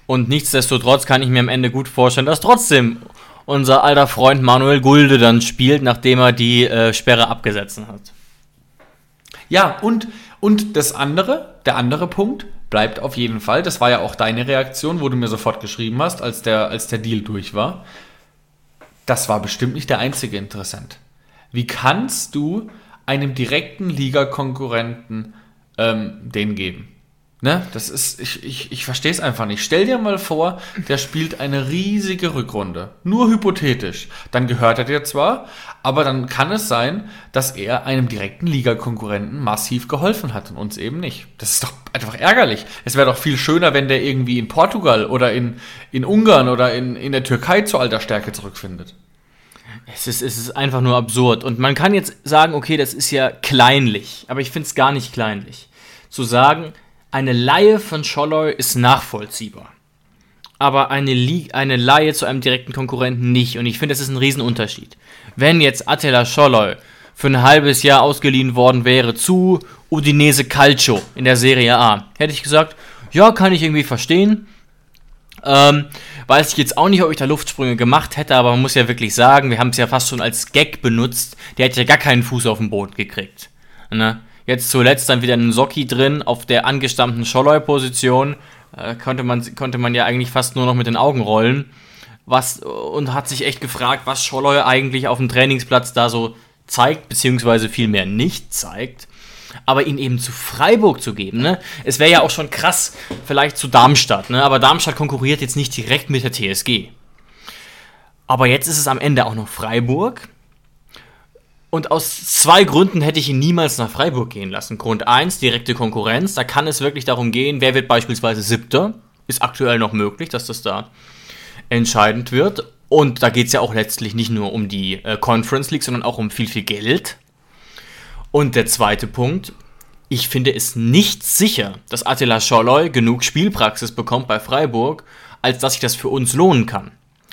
Und nichtsdestotrotz kann ich mir am Ende gut vorstellen, dass trotzdem unser alter Freund Manuel Gulde dann spielt, nachdem er die äh, Sperre abgesetzt hat. Ja, und, und das andere, der andere Punkt bleibt auf jeden Fall, das war ja auch deine Reaktion, wo du mir sofort geschrieben hast, als der, als der Deal durch war. Das war bestimmt nicht der einzige Interessent. Wie kannst du einem direkten Ligakonkurrenten ähm, den geben? Ne? Das ist, ich, ich, ich verstehe es einfach nicht. Stell dir mal vor, der spielt eine riesige Rückrunde. Nur hypothetisch. Dann gehört er dir zwar, aber dann kann es sein, dass er einem direkten Ligakonkurrenten massiv geholfen hat und uns eben nicht. Das ist doch einfach ärgerlich. Es wäre doch viel schöner, wenn der irgendwie in Portugal oder in, in Ungarn oder in, in der Türkei zu alter Stärke zurückfindet. Es ist, es ist einfach nur absurd. Und man kann jetzt sagen, okay, das ist ja kleinlich. Aber ich finde es gar nicht kleinlich. Zu sagen, eine Laie von Scholloy ist nachvollziehbar. Aber eine, eine Laie zu einem direkten Konkurrenten nicht. Und ich finde, das ist ein Riesenunterschied. Wenn jetzt Attila Scholloy für ein halbes Jahr ausgeliehen worden wäre zu Udinese Calcio in der Serie A, hätte ich gesagt, ja, kann ich irgendwie verstehen. Ähm, weiß ich jetzt auch nicht, ob ich da Luftsprünge gemacht hätte, aber man muss ja wirklich sagen, wir haben es ja fast schon als Gag benutzt. Der hätte ja gar keinen Fuß auf den Boden gekriegt. Ne? Jetzt zuletzt dann wieder ein Socki drin auf der angestammten Scholloy-Position. Äh, konnte, man, konnte man ja eigentlich fast nur noch mit den Augen rollen. Was, und hat sich echt gefragt, was Scholloy eigentlich auf dem Trainingsplatz da so zeigt, beziehungsweise vielmehr nicht zeigt. Aber ihn eben zu Freiburg zu geben, ne? Es wäre ja auch schon krass, vielleicht zu Darmstadt, ne? Aber Darmstadt konkurriert jetzt nicht direkt mit der TSG. Aber jetzt ist es am Ende auch noch Freiburg. Und aus zwei Gründen hätte ich ihn niemals nach Freiburg gehen lassen. Grund 1, direkte Konkurrenz. Da kann es wirklich darum gehen, wer wird beispielsweise Siebter. Ist aktuell noch möglich, dass das da entscheidend wird. Und da geht es ja auch letztlich nicht nur um die äh, Conference League, sondern auch um viel, viel Geld. Und der zweite Punkt, ich finde es nicht sicher, dass Attila Scholloy genug Spielpraxis bekommt bei Freiburg, als dass sich das für uns lohnen kann.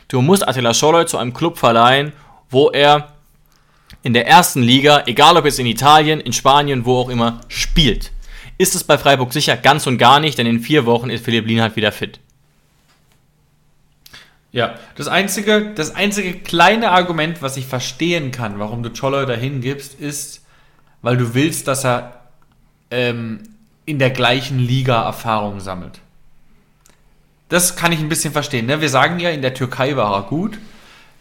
Du musst Attila Scholloy zu einem Club verleihen, wo er in der ersten Liga, egal ob es in Italien, in Spanien, wo auch immer, spielt. Ist es bei Freiburg sicher ganz und gar nicht, denn in vier Wochen ist Philipp Lienhardt wieder fit. Ja, das einzige, das einzige kleine Argument, was ich verstehen kann, warum du Cholo dahin gibst, ist, weil du willst, dass er ähm, in der gleichen Liga Erfahrung sammelt. Das kann ich ein bisschen verstehen. Ne? Wir sagen ja, in der Türkei war er gut.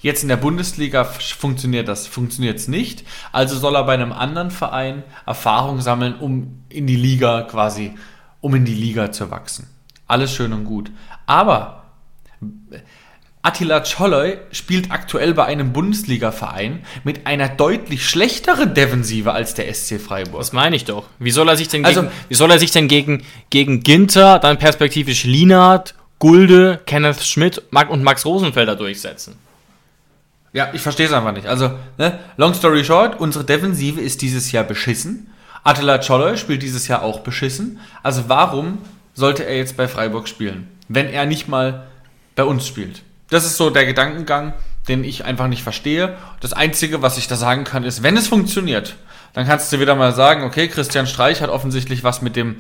Jetzt in der Bundesliga funktioniert das, funktioniert es nicht. Also soll er bei einem anderen Verein Erfahrung sammeln, um in die Liga quasi, um in die Liga zu wachsen. Alles schön und gut. Aber Attila Czolloy spielt aktuell bei einem Bundesliga-Verein mit einer deutlich schlechteren Defensive als der SC Freiburg. Das meine ich doch. Wie soll er sich denn also, gegen, wie soll er sich denn gegen, gegen Ginter, dann perspektivisch Lienhardt, Gulde, Kenneth Schmidt und Max Rosenfelder durchsetzen? Ja, ich verstehe es einfach nicht. Also, ne, long story short, unsere Defensive ist dieses Jahr beschissen. Attila Czolloy spielt dieses Jahr auch beschissen. Also warum sollte er jetzt bei Freiburg spielen, wenn er nicht mal bei uns spielt? Das ist so der Gedankengang, den ich einfach nicht verstehe. Das Einzige, was ich da sagen kann, ist, wenn es funktioniert, dann kannst du wieder mal sagen, okay, Christian Streich hat offensichtlich was mit dem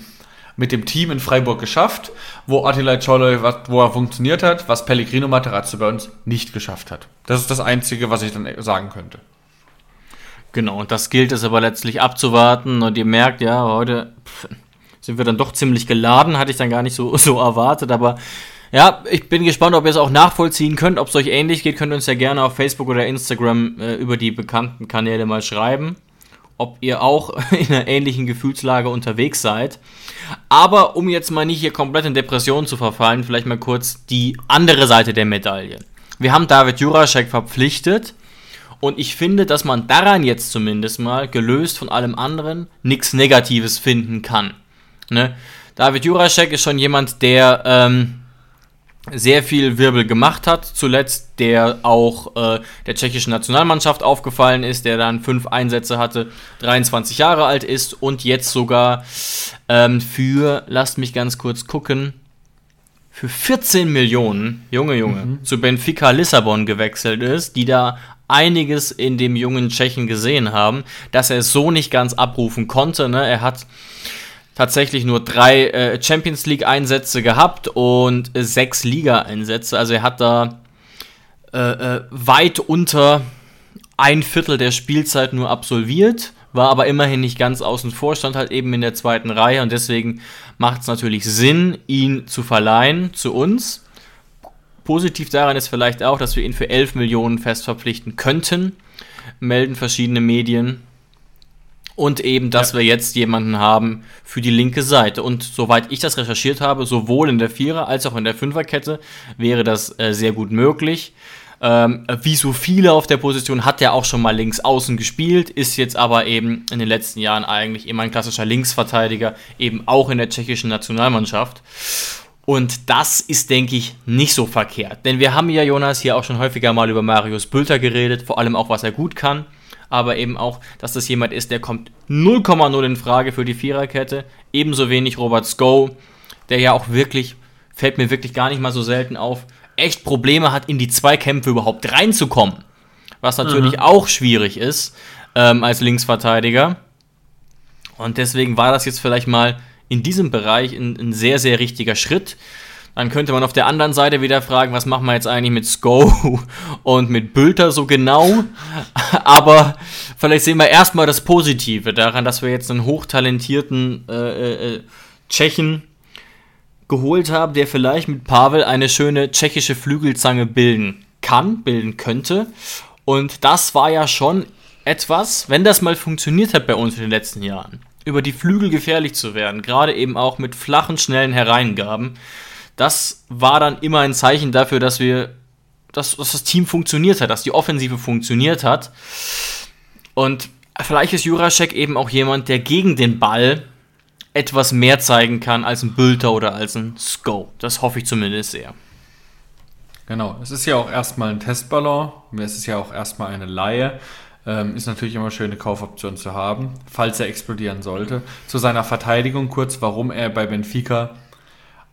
mit dem Team in Freiburg geschafft, wo Attila Czoloi, wo er funktioniert hat, was Pellegrino Materazzo bei uns nicht geschafft hat. Das ist das Einzige, was ich dann sagen könnte. Genau, und das gilt es aber letztlich abzuwarten. Und ihr merkt, ja, heute sind wir dann doch ziemlich geladen, hatte ich dann gar nicht so, [laughs] so erwartet, aber ja, ich bin gespannt, ob ihr es auch nachvollziehen könnt. Ob es euch ähnlich geht, könnt ihr uns ja gerne auf Facebook oder Instagram äh, über die bekannten Kanäle mal schreiben ob ihr auch [laughs] in einer ähnlichen Gefühlslage unterwegs seid. Aber um jetzt mal nicht hier komplett in Depressionen zu verfallen, vielleicht mal kurz die andere Seite der Medaille. Wir haben David Juraszek verpflichtet und ich finde, dass man daran jetzt zumindest mal, gelöst von allem anderen, nichts Negatives finden kann. Ne? David Juraszek ist schon jemand, der ähm, sehr viel Wirbel gemacht hat. Zuletzt, der auch äh, der tschechischen Nationalmannschaft aufgefallen ist, der dann fünf Einsätze hatte, 23 Jahre alt ist und jetzt sogar ähm, für, lasst mich ganz kurz gucken, für 14 Millionen, Junge, Junge, mhm. zu Benfica Lissabon gewechselt ist, die da einiges in dem jungen Tschechen gesehen haben, dass er es so nicht ganz abrufen konnte. Ne? Er hat tatsächlich nur drei äh, Champions League-Einsätze gehabt und äh, sechs Liga-Einsätze. Also er hat da äh, äh, weit unter ein Viertel der Spielzeit nur absolviert, war aber immerhin nicht ganz außen vor, stand halt eben in der zweiten Reihe und deswegen macht es natürlich Sinn, ihn zu verleihen zu uns. Positiv daran ist vielleicht auch, dass wir ihn für 11 Millionen fest verpflichten könnten, melden verschiedene Medien. Und eben, dass ja. wir jetzt jemanden haben für die linke Seite. Und soweit ich das recherchiert habe, sowohl in der Vierer- als auch in der Fünferkette wäre das äh, sehr gut möglich. Ähm, wie so viele auf der Position hat er auch schon mal links außen gespielt, ist jetzt aber eben in den letzten Jahren eigentlich immer ein klassischer Linksverteidiger, eben auch in der tschechischen Nationalmannschaft. Und das ist, denke ich, nicht so verkehrt. Denn wir haben ja, Jonas, hier auch schon häufiger mal über Marius Bülter geredet, vor allem auch, was er gut kann. Aber eben auch, dass das jemand ist, der kommt 0,0 in Frage für die Viererkette. Ebenso wenig Robert Sko, der ja auch wirklich, fällt mir wirklich gar nicht mal so selten auf, echt Probleme hat, in die Zweikämpfe überhaupt reinzukommen. Was natürlich mhm. auch schwierig ist ähm, als Linksverteidiger. Und deswegen war das jetzt vielleicht mal in diesem Bereich ein, ein sehr, sehr richtiger Schritt. Dann könnte man auf der anderen Seite wieder fragen, was machen wir jetzt eigentlich mit Sko [laughs] und mit Bülter so genau? [laughs] Aber vielleicht sehen wir erstmal das Positive daran, dass wir jetzt einen hochtalentierten äh, äh, äh, Tschechen geholt haben, der vielleicht mit Pavel eine schöne tschechische Flügelzange bilden kann, bilden könnte. Und das war ja schon etwas, wenn das mal funktioniert hat bei uns in den letzten Jahren, über die Flügel gefährlich zu werden, gerade eben auch mit flachen, schnellen Hereingaben. Das war dann immer ein Zeichen dafür, dass wir, dass, dass das Team funktioniert hat, dass die Offensive funktioniert hat. Und vielleicht ist Jurasek eben auch jemand, der gegen den Ball etwas mehr zeigen kann als ein Bülter oder als ein Sko. Das hoffe ich zumindest sehr. Genau, es ist ja auch erstmal ein Testballon, es ist ja auch erstmal eine Laie. Ähm, ist natürlich immer schön, eine Kaufoption zu haben, falls er explodieren sollte. Zu seiner Verteidigung kurz, warum er bei Benfica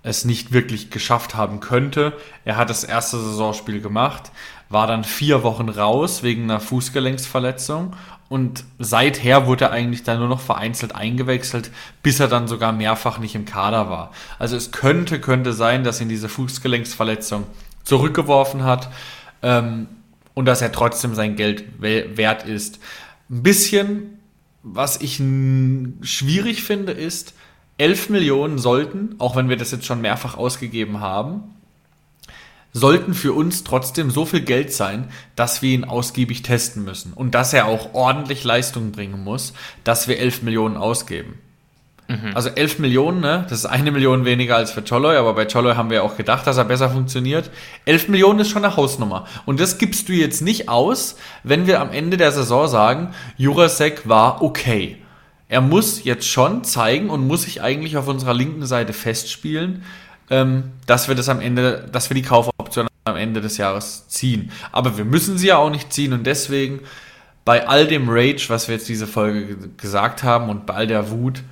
es nicht wirklich geschafft haben könnte. Er hat das erste Saisonspiel gemacht, war dann vier Wochen raus wegen einer Fußgelenksverletzung und seither wurde er eigentlich dann nur noch vereinzelt eingewechselt, bis er dann sogar mehrfach nicht im Kader war. Also es könnte, könnte sein, dass ihn diese Fußgelenksverletzung zurückgeworfen hat. Ähm, und dass er trotzdem sein Geld wert ist. Ein bisschen, was ich schwierig finde, ist, 11 Millionen sollten, auch wenn wir das jetzt schon mehrfach ausgegeben haben, sollten für uns trotzdem so viel Geld sein, dass wir ihn ausgiebig testen müssen und dass er auch ordentlich Leistung bringen muss, dass wir 11 Millionen ausgeben. Mhm. Also 11 Millionen, ne? das ist eine Million weniger als für Choloy, aber bei Choloy haben wir auch gedacht, dass er besser funktioniert. 11 Millionen ist schon eine Hausnummer. Und das gibst du jetzt nicht aus, wenn wir am Ende der Saison sagen, Jurasek war okay. Er muss jetzt schon zeigen und muss sich eigentlich auf unserer linken Seite festspielen, ähm, dass wir das am Ende, dass wir die Kaufoption am Ende des Jahres ziehen. Aber wir müssen sie ja auch nicht ziehen und deswegen bei all dem Rage, was wir jetzt diese Folge gesagt haben und bei all der Wut,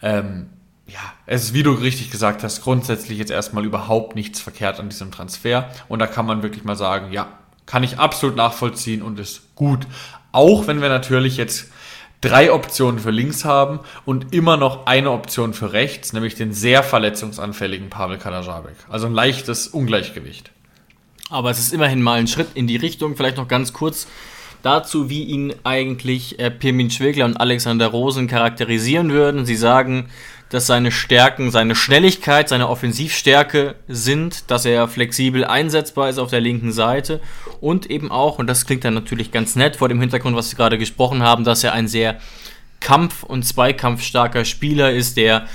ähm, ja, es ist, wie du richtig gesagt hast, grundsätzlich jetzt erstmal überhaupt nichts verkehrt an diesem Transfer. Und da kann man wirklich mal sagen, ja, kann ich absolut nachvollziehen und ist gut. Auch wenn wir natürlich jetzt drei Optionen für links haben und immer noch eine Option für rechts, nämlich den sehr verletzungsanfälligen Pavel Kadajabek. Also ein leichtes Ungleichgewicht. Aber es ist immerhin mal ein Schritt in die Richtung. Vielleicht noch ganz kurz dazu, wie ihn eigentlich äh, Pirmin Schwegler und Alexander Rosen charakterisieren würden. Sie sagen, dass seine Stärken, seine Schnelligkeit, seine Offensivstärke sind, dass er flexibel einsetzbar ist auf der linken Seite und eben auch, und das klingt dann natürlich ganz nett vor dem Hintergrund, was Sie gerade gesprochen haben, dass er ein sehr kampf- und zweikampfstarker Spieler ist, der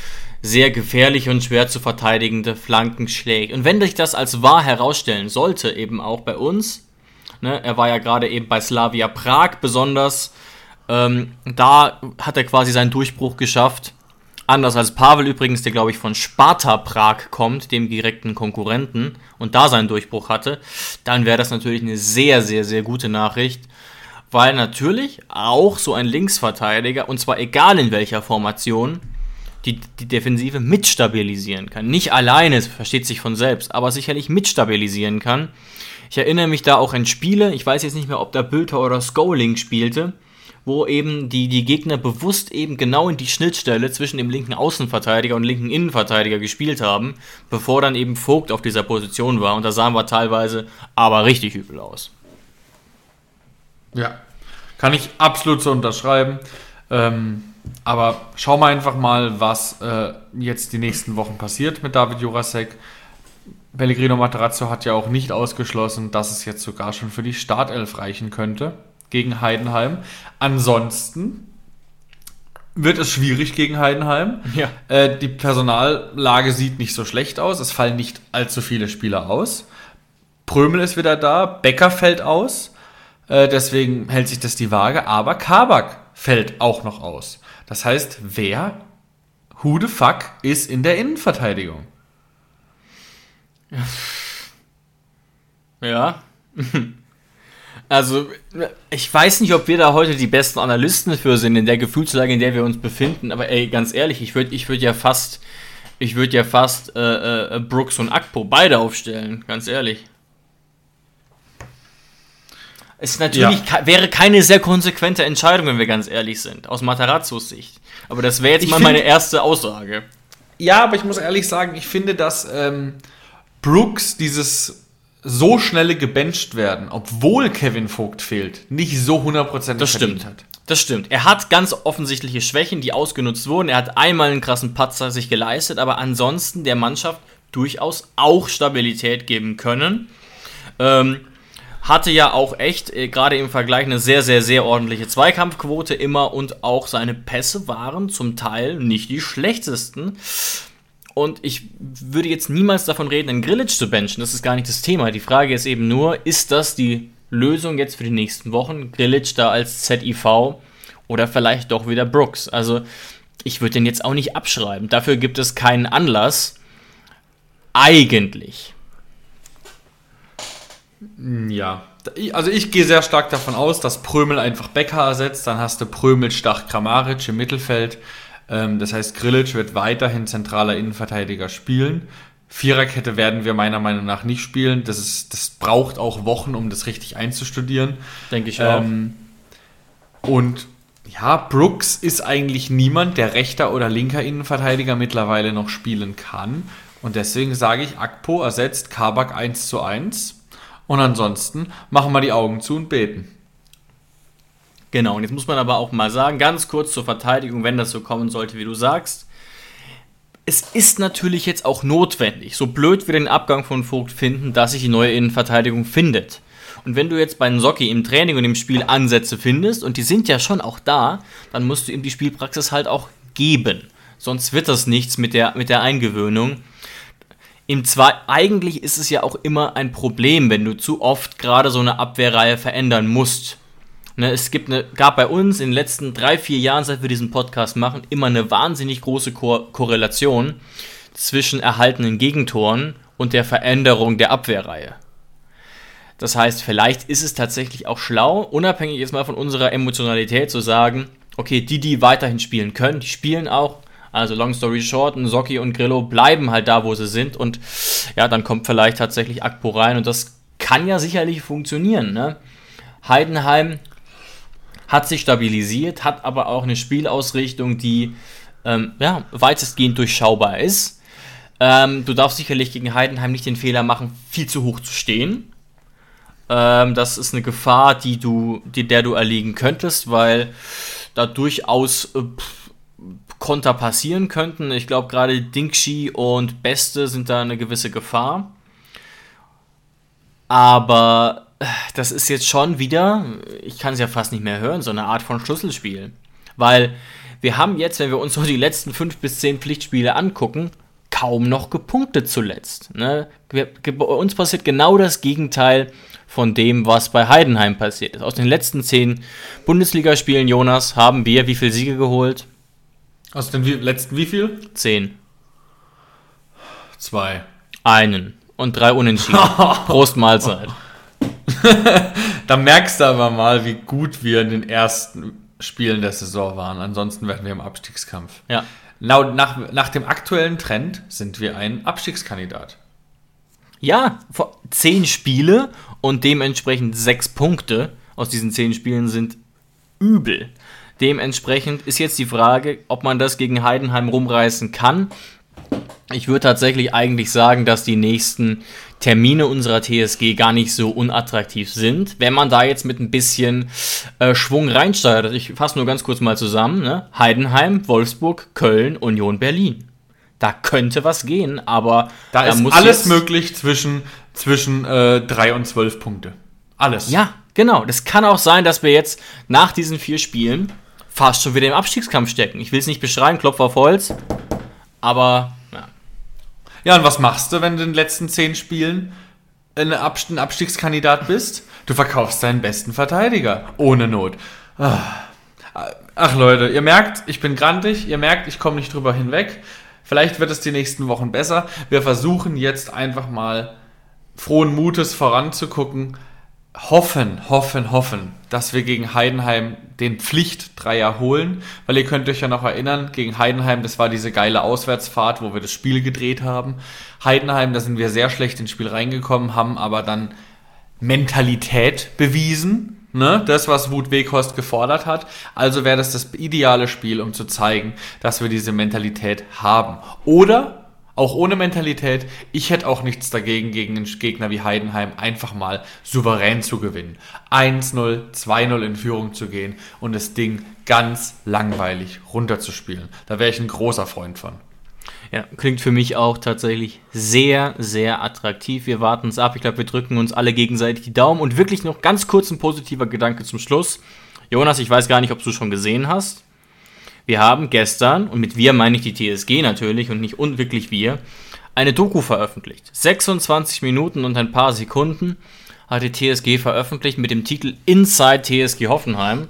sehr gefährlich und schwer zu verteidigende Flanken schlägt. Und wenn sich das als wahr herausstellen sollte, eben auch bei uns, Ne? Er war ja gerade eben bei Slavia Prag besonders. Ähm, da hat er quasi seinen Durchbruch geschafft. Anders als Pavel übrigens, der glaube ich von Sparta Prag kommt, dem direkten Konkurrenten, und da seinen Durchbruch hatte, dann wäre das natürlich eine sehr, sehr, sehr gute Nachricht, weil natürlich auch so ein Linksverteidiger, und zwar egal in welcher Formation, die, die Defensive mitstabilisieren kann. Nicht alleine, versteht sich von selbst, aber sicherlich mitstabilisieren kann. Ich erinnere mich da auch an Spiele, ich weiß jetzt nicht mehr, ob da Bülter oder Scowling spielte, wo eben die, die Gegner bewusst eben genau in die Schnittstelle zwischen dem linken Außenverteidiger und linken Innenverteidiger gespielt haben, bevor dann eben Vogt auf dieser Position war. Und da sahen wir teilweise aber richtig übel aus. Ja, kann ich absolut so unterschreiben. Ähm, aber schauen wir einfach mal, was äh, jetzt die nächsten Wochen passiert mit David Jurasek. Pellegrino Materazzo hat ja auch nicht ausgeschlossen, dass es jetzt sogar schon für die Startelf reichen könnte gegen Heidenheim. Ansonsten wird es schwierig gegen Heidenheim. Ja. Äh, die Personallage sieht nicht so schlecht aus. Es fallen nicht allzu viele Spieler aus. Prömel ist wieder da, Becker fällt aus. Äh, deswegen hält sich das die Waage. Aber Kabak fällt auch noch aus. Das heißt, wer, who the fuck, ist in der Innenverteidigung? Ja. [laughs] Also, ich weiß nicht, ob wir da heute die besten Analysten für sind, in der Gefühlslage, in der wir uns befinden. Aber ey, ganz ehrlich, ich würde ich würd ja fast, ich würde ja fast äh, äh, Brooks und Akpo beide aufstellen, ganz ehrlich. Es natürlich ja. wäre keine sehr konsequente Entscheidung, wenn wir ganz ehrlich sind, aus Matarazzos Sicht. Aber das wäre jetzt ich mal meine erste Aussage. Ja, aber ich muss ehrlich sagen, ich finde, dass ähm, Brooks dieses so schnelle gebencht werden, obwohl Kevin Vogt fehlt, nicht so hundertprozentig das stimmt. hat. Das stimmt. Er hat ganz offensichtliche Schwächen, die ausgenutzt wurden. Er hat einmal einen krassen Patzer sich geleistet, aber ansonsten der Mannschaft durchaus auch Stabilität geben können. Ähm, hatte ja auch echt, äh, gerade im Vergleich, eine sehr, sehr, sehr ordentliche Zweikampfquote immer und auch seine Pässe waren zum Teil nicht die schlechtesten. Und ich würde jetzt niemals davon reden, einen Grillage zu benchen. Das ist gar nicht das Thema. Die Frage ist eben nur, ist das die Lösung jetzt für die nächsten Wochen? Grillage da als ZIV oder vielleicht doch wieder Brooks? Also, ich würde den jetzt auch nicht abschreiben. Dafür gibt es keinen Anlass. Eigentlich. Ja, also ich gehe sehr stark davon aus, dass Prömel einfach Becker ersetzt. Dann hast du Prömel, Stach, Kramaric im Mittelfeld. Ähm, das heißt, Grilic wird weiterhin zentraler Innenverteidiger spielen. Viererkette werden wir meiner Meinung nach nicht spielen. Das, ist, das braucht auch Wochen, um das richtig einzustudieren. Denke ich auch. Ähm, und ja, Brooks ist eigentlich niemand, der rechter oder linker Innenverteidiger mittlerweile noch spielen kann. Und deswegen sage ich, Akpo ersetzt Kabak 1 zu 1 und ansonsten machen wir die Augen zu und beten. Genau, und jetzt muss man aber auch mal sagen, ganz kurz zur Verteidigung, wenn das so kommen sollte, wie du sagst. Es ist natürlich jetzt auch notwendig, so blöd wir den Abgang von Vogt finden, dass sich die neue Innenverteidigung findet. Und wenn du jetzt bei Socki im Training und im Spiel Ansätze findest, und die sind ja schon auch da, dann musst du ihm die Spielpraxis halt auch geben. Sonst wird das nichts mit der, mit der Eingewöhnung. Im Zwei eigentlich ist es ja auch immer ein Problem, wenn du zu oft gerade so eine Abwehrreihe verändern musst. Ne, es gibt eine, gab bei uns in den letzten drei, vier Jahren, seit wir diesen Podcast machen, immer eine wahnsinnig große Ko Korrelation zwischen erhaltenen Gegentoren und der Veränderung der Abwehrreihe. Das heißt, vielleicht ist es tatsächlich auch schlau, unabhängig jetzt mal von unserer Emotionalität zu sagen, okay, die, die weiterhin spielen können, die spielen auch, also long story short, Socki und Grillo bleiben halt da, wo sie sind und ja, dann kommt vielleicht tatsächlich Akpo rein und das kann ja sicherlich funktionieren. Ne? Heidenheim hat sich stabilisiert, hat aber auch eine Spielausrichtung, die ähm, ja, weitestgehend durchschaubar ist. Ähm, du darfst sicherlich gegen Heidenheim nicht den Fehler machen, viel zu hoch zu stehen. Ähm, das ist eine Gefahr, die du, die, der du erliegen könntest, weil da durchaus äh, Konter passieren könnten. Ich glaube, gerade Dinkshi und Beste sind da eine gewisse Gefahr. Aber das ist jetzt schon wieder, ich kann es ja fast nicht mehr hören, so eine Art von Schlüsselspiel. Weil wir haben jetzt, wenn wir uns so die letzten fünf bis zehn Pflichtspiele angucken, kaum noch gepunktet zuletzt. Ne? Bei uns passiert genau das Gegenteil von dem, was bei Heidenheim passiert ist. Aus den letzten zehn Bundesligaspielen, Jonas, haben wir wie viele Siege geholt? Aus den letzten wie viel? Zehn. Zwei. Einen. Und drei Unentschieden. [laughs] Prost Mahlzeit. [laughs] da merkst du aber mal, wie gut wir in den ersten Spielen der Saison waren. Ansonsten wären wir im Abstiegskampf. Ja. Laut, nach, nach dem aktuellen Trend sind wir ein Abstiegskandidat. Ja, zehn Spiele und dementsprechend sechs Punkte aus diesen zehn Spielen sind übel. Dementsprechend ist jetzt die Frage, ob man das gegen Heidenheim rumreißen kann. Ich würde tatsächlich eigentlich sagen, dass die nächsten Termine unserer TSG gar nicht so unattraktiv sind, wenn man da jetzt mit ein bisschen äh, Schwung reinsteigert. Ich fasse nur ganz kurz mal zusammen. Ne? Heidenheim, Wolfsburg, Köln, Union Berlin. Da könnte was gehen, aber da, da ist alles möglich zwischen, zwischen äh, 3 und 12 Punkte. Alles. Ja, genau. Das kann auch sein, dass wir jetzt nach diesen vier Spielen fast schon wieder im Abstiegskampf stecken. Ich will es nicht beschreiben, Klopf auf Holz, aber ja. Und was machst du, wenn du in den letzten zehn Spielen ein Abstiegskandidat bist? Du verkaufst deinen besten Verteidiger. Ohne Not. Ah. Ach Leute, ihr merkt, ich bin grantig, ihr merkt, ich komme nicht drüber hinweg. Vielleicht wird es die nächsten Wochen besser. Wir versuchen jetzt einfach mal frohen Mutes voranzugucken. Hoffen, hoffen, hoffen, dass wir gegen Heidenheim den Pflichtdreier holen, weil ihr könnt euch ja noch erinnern, gegen Heidenheim, das war diese geile Auswärtsfahrt, wo wir das Spiel gedreht haben. Heidenheim, da sind wir sehr schlecht ins Spiel reingekommen, haben aber dann Mentalität bewiesen, Ne? Das, was Wut Weghorst gefordert hat. Also wäre das das ideale Spiel, um zu zeigen, dass wir diese Mentalität haben. Oder auch ohne Mentalität, ich hätte auch nichts dagegen, gegen einen Gegner wie Heidenheim einfach mal souverän zu gewinnen. 1-0, 2-0 in Führung zu gehen und das Ding ganz langweilig runterzuspielen. Da wäre ich ein großer Freund von. Ja, klingt für mich auch tatsächlich sehr, sehr attraktiv. Wir warten es ab. Ich glaube, wir drücken uns alle gegenseitig die Daumen. Und wirklich noch ganz kurz ein positiver Gedanke zum Schluss. Jonas, ich weiß gar nicht, ob du schon gesehen hast. Wir haben gestern, und mit wir meine ich die TSG natürlich und nicht unwirklich wir, eine Doku veröffentlicht. 26 Minuten und ein paar Sekunden hat die TSG veröffentlicht mit dem Titel Inside TSG Hoffenheim.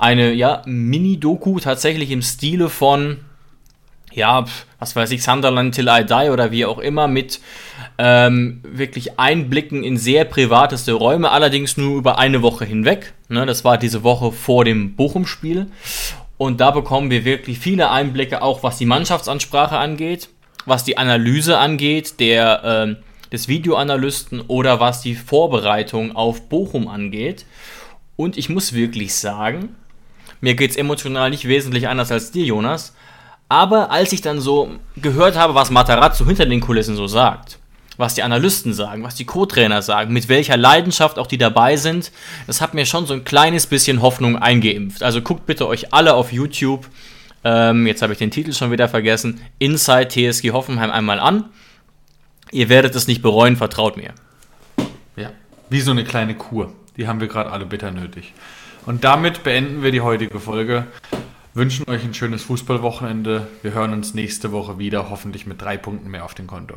Eine ja, Mini-Doku tatsächlich im Stile von ja, was weiß ich, Sunderland Till I Die oder wie auch immer, mit ähm, wirklich Einblicken in sehr privateste Räume, allerdings nur über eine Woche hinweg. Ne, das war diese Woche vor dem Bochum-Spiel. Und da bekommen wir wirklich viele Einblicke, auch was die Mannschaftsansprache angeht, was die Analyse angeht, der, äh, des Videoanalysten oder was die Vorbereitung auf Bochum angeht. Und ich muss wirklich sagen, mir geht es emotional nicht wesentlich anders als dir, Jonas. Aber als ich dann so gehört habe, was Matarazzo hinter den Kulissen so sagt, was die Analysten sagen, was die Co-Trainer sagen, mit welcher Leidenschaft auch die dabei sind, das hat mir schon so ein kleines bisschen Hoffnung eingeimpft. Also guckt bitte euch alle auf YouTube, ähm, jetzt habe ich den Titel schon wieder vergessen, Inside TSG Hoffenheim einmal an. Ihr werdet es nicht bereuen, vertraut mir. Ja, wie so eine kleine Kur. Die haben wir gerade alle bitter nötig. Und damit beenden wir die heutige Folge wünschen euch ein schönes Fußballwochenende. Wir hören uns nächste Woche wieder, hoffentlich mit drei Punkten mehr auf dem Konto.